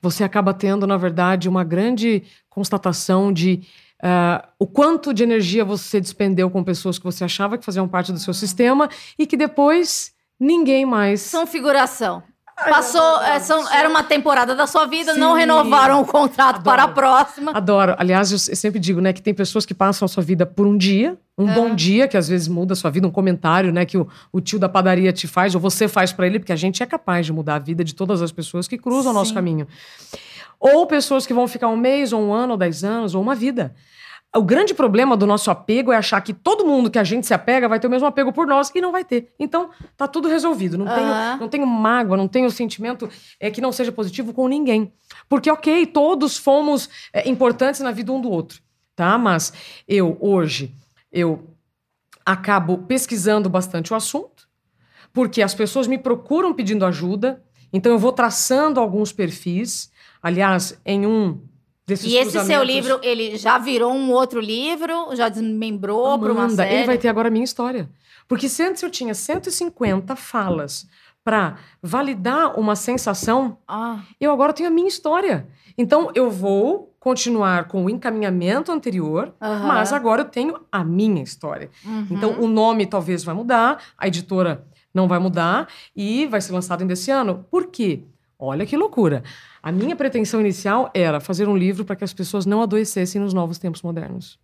Você acaba tendo, na verdade, uma grande constatação de ah, o quanto de energia você despendeu com pessoas que você achava que faziam parte do seu sistema e que depois ninguém mais. São figuração. Passou, é, são- era uma temporada da sua vida, não Sim. renovaram o contrato Adoro. para a próxima. Adoro. Aliás, eu sempre digo, né, que tem pessoas que passam a sua vida por um dia, um É. bom dia, que às vezes muda a sua vida, um comentário, né, que o, o tio da padaria te faz, ou você faz pra ele, porque a gente é capaz de mudar a vida de todas as pessoas que cruzam o nosso Sim. caminho. Ou pessoas que vão ficar um mês, ou um ano, ou dez anos, ou uma vida. O grande problema do nosso apego é achar que todo mundo que a gente se apega vai ter o mesmo apego por nós e não vai ter. Então, tá tudo resolvido. Não, Aham. tenho, não tenho mágoa, não tenho sentimento é, que não seja positivo com ninguém. Porque, ok, todos fomos é, importantes na vida um do outro, tá? Mas eu, hoje, eu acabo pesquisando bastante o assunto, porque as pessoas me procuram pedindo ajuda, então eu vou traçando alguns perfis. Aliás, em um desses E esse seu livro, ele já virou um outro livro, já desmembrou para uma série. ele vai ter agora a minha história. Porque se antes eu tinha 150 falas para validar uma sensação, Ah, eu agora tenho a minha história. Então eu vou continuar com o encaminhamento anterior, mas agora eu tenho a minha história. uhum. Então o nome talvez vai mudar, a editora não vai mudar e vai ser lançado ainda esse ano. Por quê? Olha que loucura. A minha pretensão inicial era fazer um livro para que as pessoas não adoecessem nos novos tempos modernos.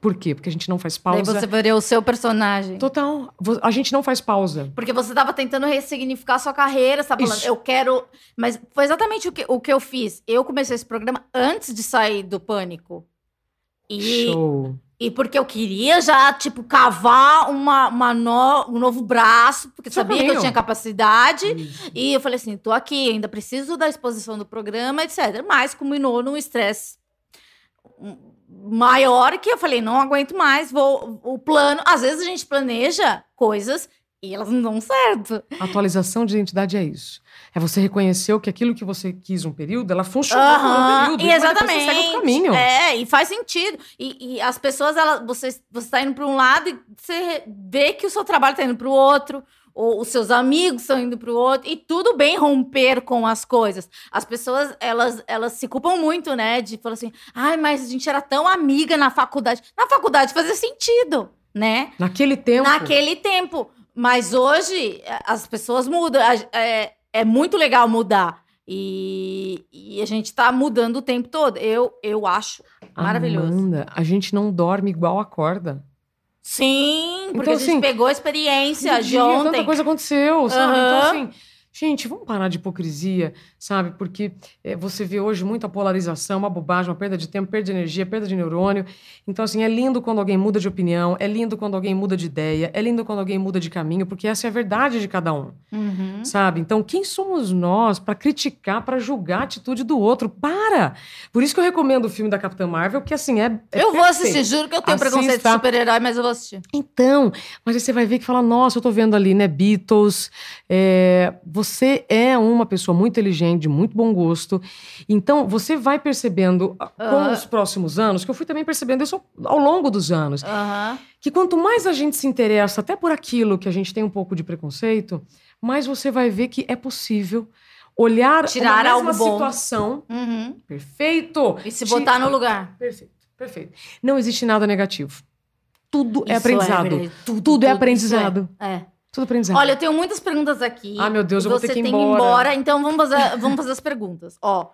Por quê? Porque a gente não faz Daí pausa. você veria o seu personagem. Total. A gente não faz pausa. Porque você estava tentando ressignificar sua carreira, você tava falando, Isso. eu quero. Mas foi exatamente o que, o que eu fiz. Eu comecei esse programa antes de sair do pânico. E, Show. E porque eu queria já, tipo, cavar uma, uma no- um novo braço, porque Seu sabia que eu caminho. tinha capacidade. E eu falei assim: tô aqui, ainda preciso da exposição do programa, etc. Mas culminou num estresse maior que eu falei: não aguento mais, vou. O plano. Às vezes a gente planeja coisas e elas não dão certo. Atualização de identidade é isso. É você reconhecer que aquilo que você quis um período, ela funcionou por um período. e depois você exatamente. segue outro caminho. É, e faz sentido. E, e as pessoas, ela, você, você tá indo para um lado e você vê que o seu trabalho tá indo para o outro, ou os seus amigos estão indo para o outro, e tudo bem romper com as coisas. As pessoas, elas, elas se culpam muito, né? De falar assim, ai, mas a gente era tão amiga na faculdade. Na faculdade fazia sentido, né? Naquele tempo. Naquele tempo. Mas hoje as pessoas mudam. É, é muito legal mudar. E, e a gente tá mudando o tempo todo. Eu, eu acho maravilhoso. Amanda, a gente não dorme igual acorda. Sim, porque Então, a gente assim, pegou a experiência de dia, ontem. Tanta coisa aconteceu, sabe? Então, Aham. assim, Gente, vamos parar de hipocrisia, sabe? Porque é, você vê hoje muita polarização, uma bobagem, uma perda de tempo, perda de energia, perda de neurônio. Então, assim, é lindo quando alguém muda de opinião, é lindo quando alguém muda de ideia, é lindo quando alguém muda de caminho, porque essa é a verdade de cada um, Uhum. sabe? Então, quem somos nós para criticar, para julgar a atitude do outro? Para! Por isso que eu recomendo o filme da Capitã Marvel, que, assim, é. é eu vou perfeito. assistir, juro que eu tenho preconceito de Assista. super-herói, mas eu vou assistir. Então, mas aí você vai ver que fala, nossa, eu tô vendo ali, né, Beatles. é, você é uma pessoa muito inteligente, de muito bom gosto. Então, você vai percebendo ah, com Aham. os próximos anos, que eu fui também percebendo isso ao longo dos anos, Aham. que quanto mais a gente se interessa até por aquilo que a gente tem um pouco de preconceito, mais você vai ver que é possível olhar Tirar uma mesma situação. Uhum. Perfeito! E se botar no lugar. Perfeito, perfeito. Não existe nada negativo. Tudo é Isso aprendizado. verdade. tudo, Tudo é isso aprendizado. É. é. Tudo aprendizado. Olha, eu tenho muitas perguntas aqui. Ah, meu Deus, eu vou Você ter que ir tem embora. então vamos fazer, vamos fazer as perguntas. Ó,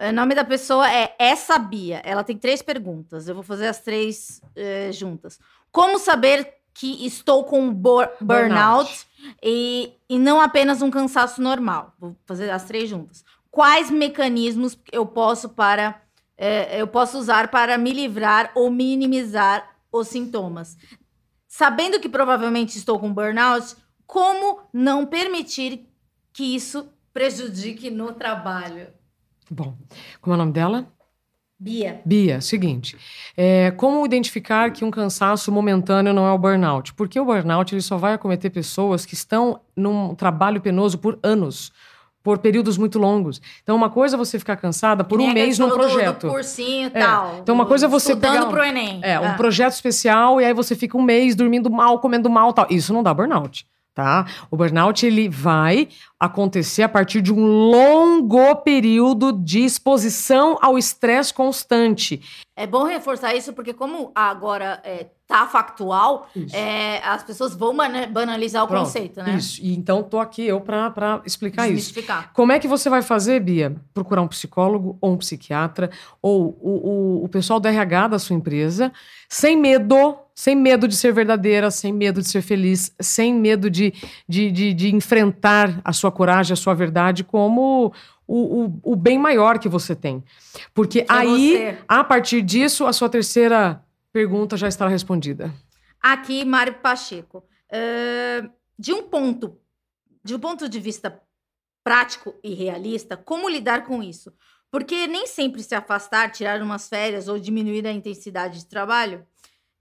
o nome da pessoa é Essa Bia. Ela tem três perguntas. Eu vou fazer as três eh, juntas. Como saber que estou com burnout, Burnout. E, e não apenas um cansaço normal? Vou fazer as três juntas. Quais mecanismos eu posso para eh, eu posso usar para me livrar ou minimizar os sintomas? Sabendo que provavelmente estou com burnout, como não permitir que isso prejudique no trabalho? Bom, como é o nome dela? Bia. Bia, seguinte. é, como identificar que um cansaço momentâneo não é o burnout? Porque o burnout ele só vai acometer pessoas que estão num trabalho penoso por anos, por períodos muito longos. Então, uma coisa é você ficar cansada por um mês num falou do- projeto. Do, cursinho e É. tal. Então, uma coisa é você Estudando pegar um- pro Enem. É, um Ah. projeto especial e aí você fica um mês dormindo mal, comendo mal, tal. Isso não dá burnout, tá? O burnout ele vai acontecer a partir de um longo período de exposição ao estresse constante. É bom reforçar isso, porque como agora é, tá factual, é, as pessoas vão bana- banalizar o Pronto, conceito, né? Isso. E então tô aqui eu pra explicar isso. Como é que você vai fazer, Bia? Procurar um psicólogo ou um psiquiatra ou o, o, o pessoal do RH da sua empresa, sem medo, sem medo de ser verdadeira, sem medo de ser feliz, sem medo de, de, de, de enfrentar a sua coragem, a sua verdade como o, o, o bem maior que você tem. Porque Que é aí, você. a partir disso, a sua terceira pergunta já estará respondida. Aqui, Mário Pacheco. É, de um ponto, de um ponto de vista prático e realista, como lidar com isso? Porque nem sempre se afastar, tirar umas férias ou diminuir a intensidade de trabalho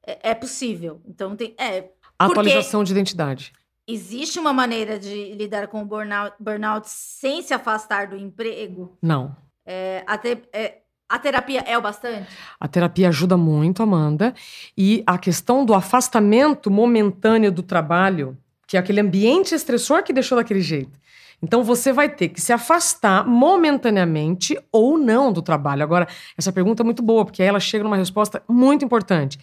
é, é possível. Então tem, é, Atualização de identidade. Existe uma maneira de lidar com o burnout, burnout sem se afastar do emprego. Não. É, a, te- é, a terapia é o bastante. A terapia ajuda muito, Amanda. E a questão do afastamento momentâneo do trabalho, que é aquele ambiente estressor que deixou daquele jeito. Então você vai ter que se afastar momentaneamente ou não do trabalho. Agora, essa pergunta é muito boa, porque aí ela chega numa resposta muito importante.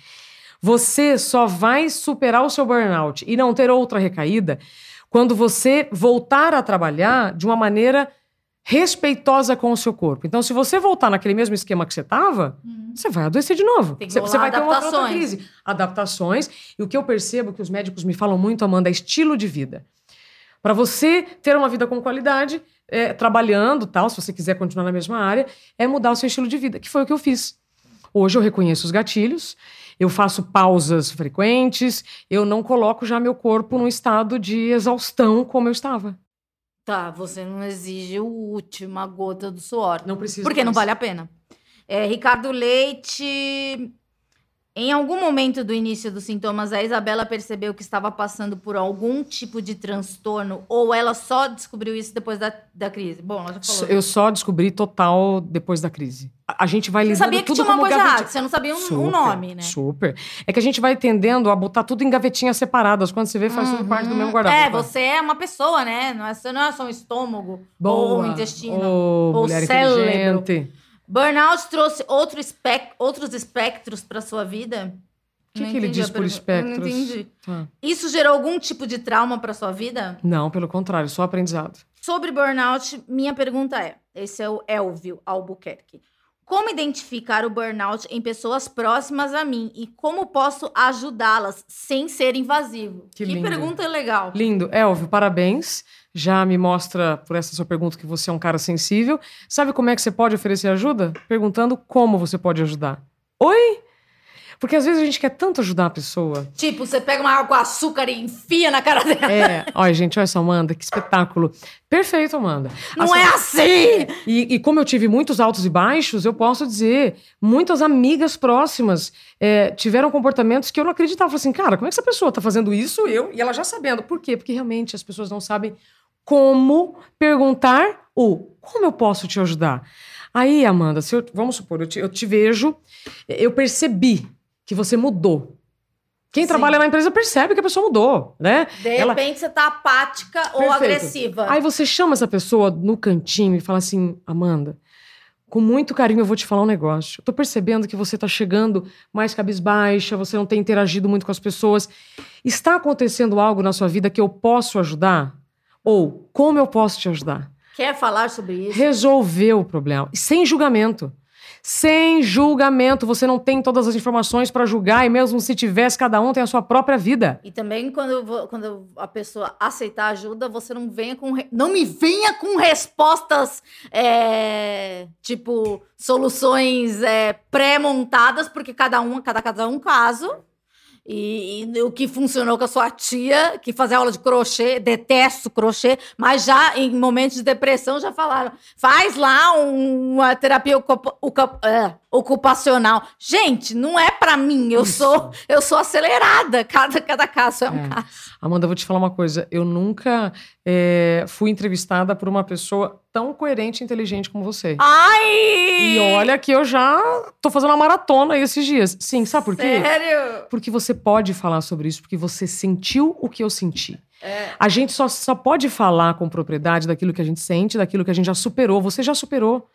Você só vai superar o seu burnout e não ter outra recaída quando você voltar a trabalhar de uma maneira respeitosa com o seu corpo. Então, se você voltar naquele mesmo esquema que você estava, você vai adoecer de novo. Você, você vai ter uma outra crise. Adaptações. E o que eu percebo que os médicos me falam muito, Amanda, é estilo de vida. Para você ter uma vida com qualidade, é, trabalhando, tal, se você quiser continuar na mesma área, é mudar o seu estilo de vida, que foi o que eu fiz. Hoje eu reconheço os gatilhos, eu faço pausas frequentes, eu não coloco já meu corpo num estado de exaustão como eu estava. Tá, você não exige o última gota do suor. Não preciso. Porque não mais. vale a pena. É, Ricardo Leite. Em algum momento do início dos sintomas, a Isabela percebeu que estava passando por algum tipo de transtorno ou ela só descobriu isso depois da, da crise? Bom, ela já falou. Eu só descobri total depois da crise. A, a gente vai Você lidando sabia que tudo tinha uma coisa errada, você não sabia um, um Super, nome, né? Super. É que a gente vai tendendo a botar tudo em gavetinhas separadas. Quando você vê, faz tudo parte do mesmo guarda-roupa. É, você é uma pessoa, né? Não é, você não é só um estômago Boa. ou um intestino. Ô, ou mulher cérebro. inteligente. Burnout trouxe outro outros espectros para sua vida? O que, que ele diz por espectros? Não entendi. Tá. Isso gerou algum tipo de trauma para sua vida? Não, pelo contrário, só aprendizado. Sobre burnout, minha pergunta é: esse é o Elvio Albuquerque. Como identificar o burnout em pessoas próximas a mim e como posso ajudá-las sem ser invasivo? Que Que, pergunta legal. Lindo. Elvio, parabéns. Já me mostra, por essa sua pergunta, que você é um cara sensível. Sabe como é que você pode oferecer ajuda? Perguntando como você pode ajudar. Oi? Porque às vezes a gente quer tanto ajudar a pessoa. Tipo, você pega uma água com açúcar e enfia na cara dela. É, olha, gente, olha essa Amanda, que espetáculo. Perfeito, Amanda. Não Assim, é assim! E, e como eu tive muitos altos e baixos, eu posso dizer, muitas amigas próximas é, tiveram comportamentos que eu não acreditava. Falei assim, cara, como é que essa pessoa tá fazendo isso? Eu, e ela já sabendo. Por quê? Porque realmente as pessoas não sabem como perguntar o como eu posso te ajudar. Aí, Amanda, se eu- vamos supor, eu te, eu te vejo, eu percebi que você mudou. Quem Sim. trabalha na empresa percebe que a pessoa mudou, né? De Ela- repente você tá apática ou Perfeito. agressiva. Aí você chama essa pessoa no cantinho e fala assim: Amanda, com muito carinho eu vou te falar um negócio. Eu tô percebendo que você tá chegando mais cabisbaixa, você não tem interagido muito com as pessoas. Está acontecendo algo na sua vida que eu posso ajudar? Ou como eu posso te ajudar? Quer falar sobre isso? Resolver o problema. Sem julgamento. Sem julgamento. Você não tem todas as informações para julgar, e mesmo se tivesse, cada um tem a sua própria vida. E também quando, quando a pessoa aceitar ajuda, você não venha com. Não me venha com respostas é, tipo soluções é, pré-montadas, porque cada um, cada é um caso. E, e o que funcionou com a sua tia, que fazia aula de crochê, detesto crochê, mas já em momentos de depressão já falaram: faz lá um- uma terapia ocupa- ocupa- é, ocupacional. Gente, não é pra mim, eu Isso. sou eu sou acelerada, cada, cada caso é um É. caso. Amanda, vou te falar uma coisa. Eu nunca é, fui entrevistada por uma pessoa tão coerente e inteligente como você. Ai! E olha que eu já tô fazendo uma maratona aí esses dias. Sim, sabe por quê? Sério? Porque você pode falar sobre isso, porque você sentiu o que eu senti. É. A gente só, só pode falar com propriedade daquilo que a gente sente, daquilo que a gente já superou. Você já superou,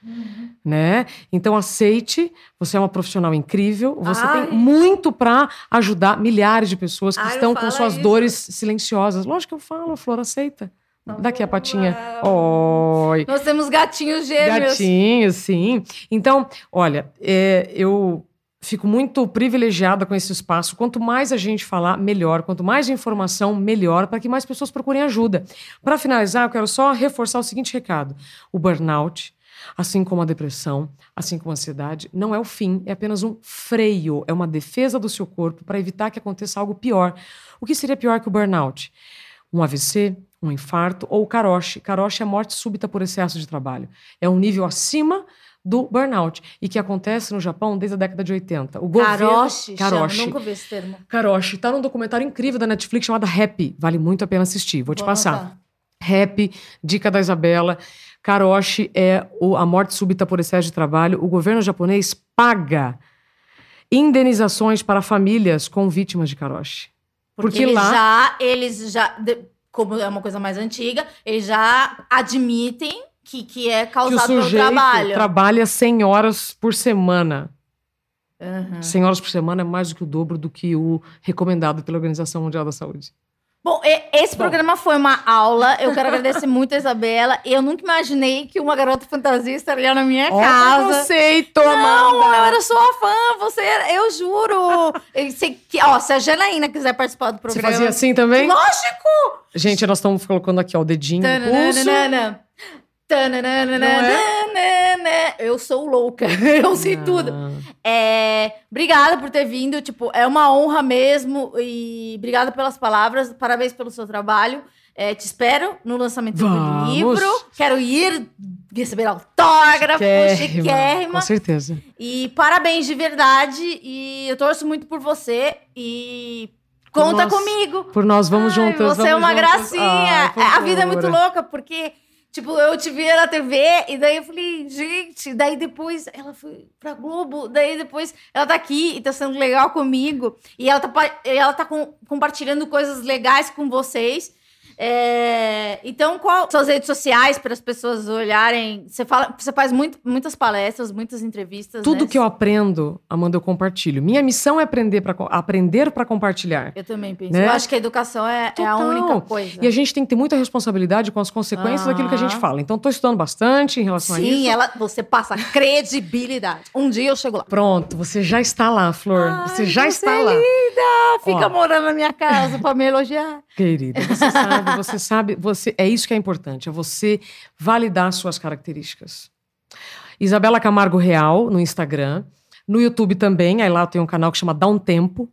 né? Então aceite. Você é uma profissional incrível. Você Ai. tem muito pra ajudar milhares de pessoas que Ai, estão com suas isso. dores silenciosas. Lógico que eu falo, Flor, aceita. Daqui a patinha. Oi. Nós temos gatinhos gêmeos. Gatinho, sim. Então, olha, é, eu fico muito privilegiada com esse espaço. Quanto mais a gente falar, melhor. Quanto mais informação, melhor, para que mais pessoas procurem ajuda. Para finalizar, eu quero só reforçar o seguinte recado: o burnout. Assim como a depressão, assim como a ansiedade, não é o fim, é apenas um freio, é uma defesa do seu corpo para evitar que aconteça algo pior. O que seria pior que o burnout? Um AVC, um infarto ou karoshi. Karoshi é morte súbita por excesso de trabalho. É um nível acima do burnout e que acontece no Japão desde a década de 80. O governo Karoshi. Chama, nunca ouvi esse termo. Karoshi tá num documentário incrível da Netflix chamado Happy. Vale muito a pena assistir. Vou te Vou passar. Rap, dica da Isabela. Karoshi é o- a morte súbita por excesso de trabalho. O governo japonês paga indenizações para famílias com vítimas de Karoshi. Porque, Porque eles lá- já, eles já, de- como é uma coisa mais antiga, eles já admitem que, que é Que o causado pelo sujeito trabalho. trabalha 100 horas por semana. Uhum. 100 horas por semana é mais do que o dobro do que o recomendado pela Organização Mundial da Saúde. Bom, esse Bom. programa foi uma aula. Eu quero agradecer muito a Isabela. Eu nunca imaginei que uma garota fantasia estaria na minha casa. conceito, Não, eu era sua fã, você era, eu juro. Eu sei que, ó, se a Janaína quiser participar do Você programa. fazia assim também? Lógico! Gente, nós estamos colocando aqui ó, o dedinho. Tananana. É? Eu sou louca, eu sei tudo. É, obrigada por ter vindo, tipo, é uma honra mesmo e obrigada pelas palavras, parabéns pelo seu trabalho. É, te espero no lançamento do Vamos. livro. Quero ir receber autógrafo, chiquérrima, chiquérrima. Com certeza. E parabéns de verdade. E eu torço muito por você. E conta Nós- comigo. Por nós, vamos Ai, juntas. Você é uma juntas. gracinha. A vida é muito louca, porque, tipo, eu te via na TV e daí eu falei, gente, daí depois ela foi pra Globo, daí depois ela tá aqui e tá sendo legal comigo. E ela tá, ela tá com- compartilhando coisas legais com vocês. É, então, qual suas redes sociais para as pessoas olharem? Você fala, você faz muito, muitas palestras, muitas entrevistas. Tudo né? que eu aprendo, Amanda, eu compartilho. Minha missão é aprender para aprender para compartilhar. Eu também penso. Né? Eu acho que a educação é, é a única coisa. E a gente tem que ter muita responsabilidade com as consequências daquilo que a gente fala. Então, estou estudando bastante em relação a isso. Sim, ela, você passa credibilidade. Um dia eu chego lá. Pronto, você já está lá, Flor. Ai, você já você está é lá. linda! Fica Ó. morando na minha casa para me elogiar. Querida, você sabe, você sabe, você é isso que é importante, é você validar suas características. Isabela Camargo Real no Instagram, no YouTube também, aí lá tem um canal que chama Dá um Tempo.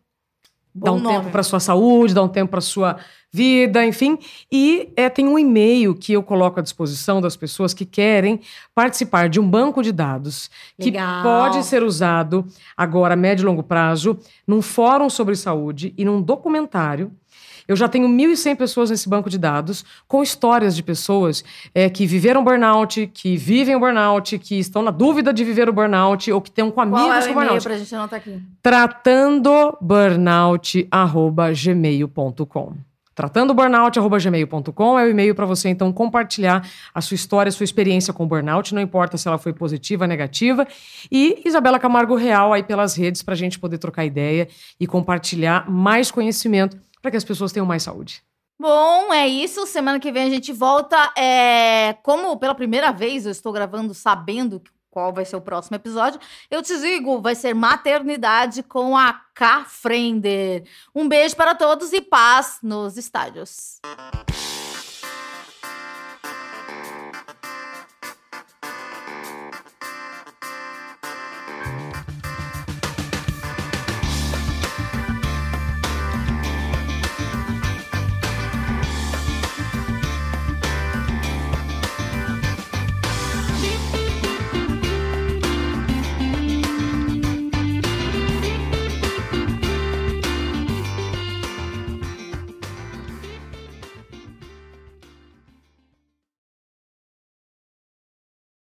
Dá um nome. tempo para sua saúde, dá um tempo para sua vida, enfim. E é, tem um e-mail que eu coloco à disposição das pessoas que querem participar de um banco de dados que Legal. pode ser usado agora, a médio e longo prazo, num fórum sobre saúde e num documentário. Eu já tenho 1.100 pessoas nesse banco de dados com histórias de pessoas é, que viveram burnout, que vivem o burnout, que estão na dúvida de viver o burnout ou que estão com amigos Qual é o com burnout pra gente anotar aqui? tratandoburnout@gmail.com. Tratandoburnout@gmail.com é o e-mail para você então compartilhar a sua história, a sua experiência com burnout, não importa se ela foi positiva, negativa, e Isabela Camargo Real aí pelas redes para a gente poder trocar ideia e compartilhar mais conhecimento para que as pessoas tenham mais saúde. Bom, é isso. Semana que vem a gente volta. É... Como pela primeira vez eu estou gravando sabendo qual vai ser o próximo episódio, eu te digo, vai ser maternidade com a K. Frender. Um beijo para todos e paz nos estádios.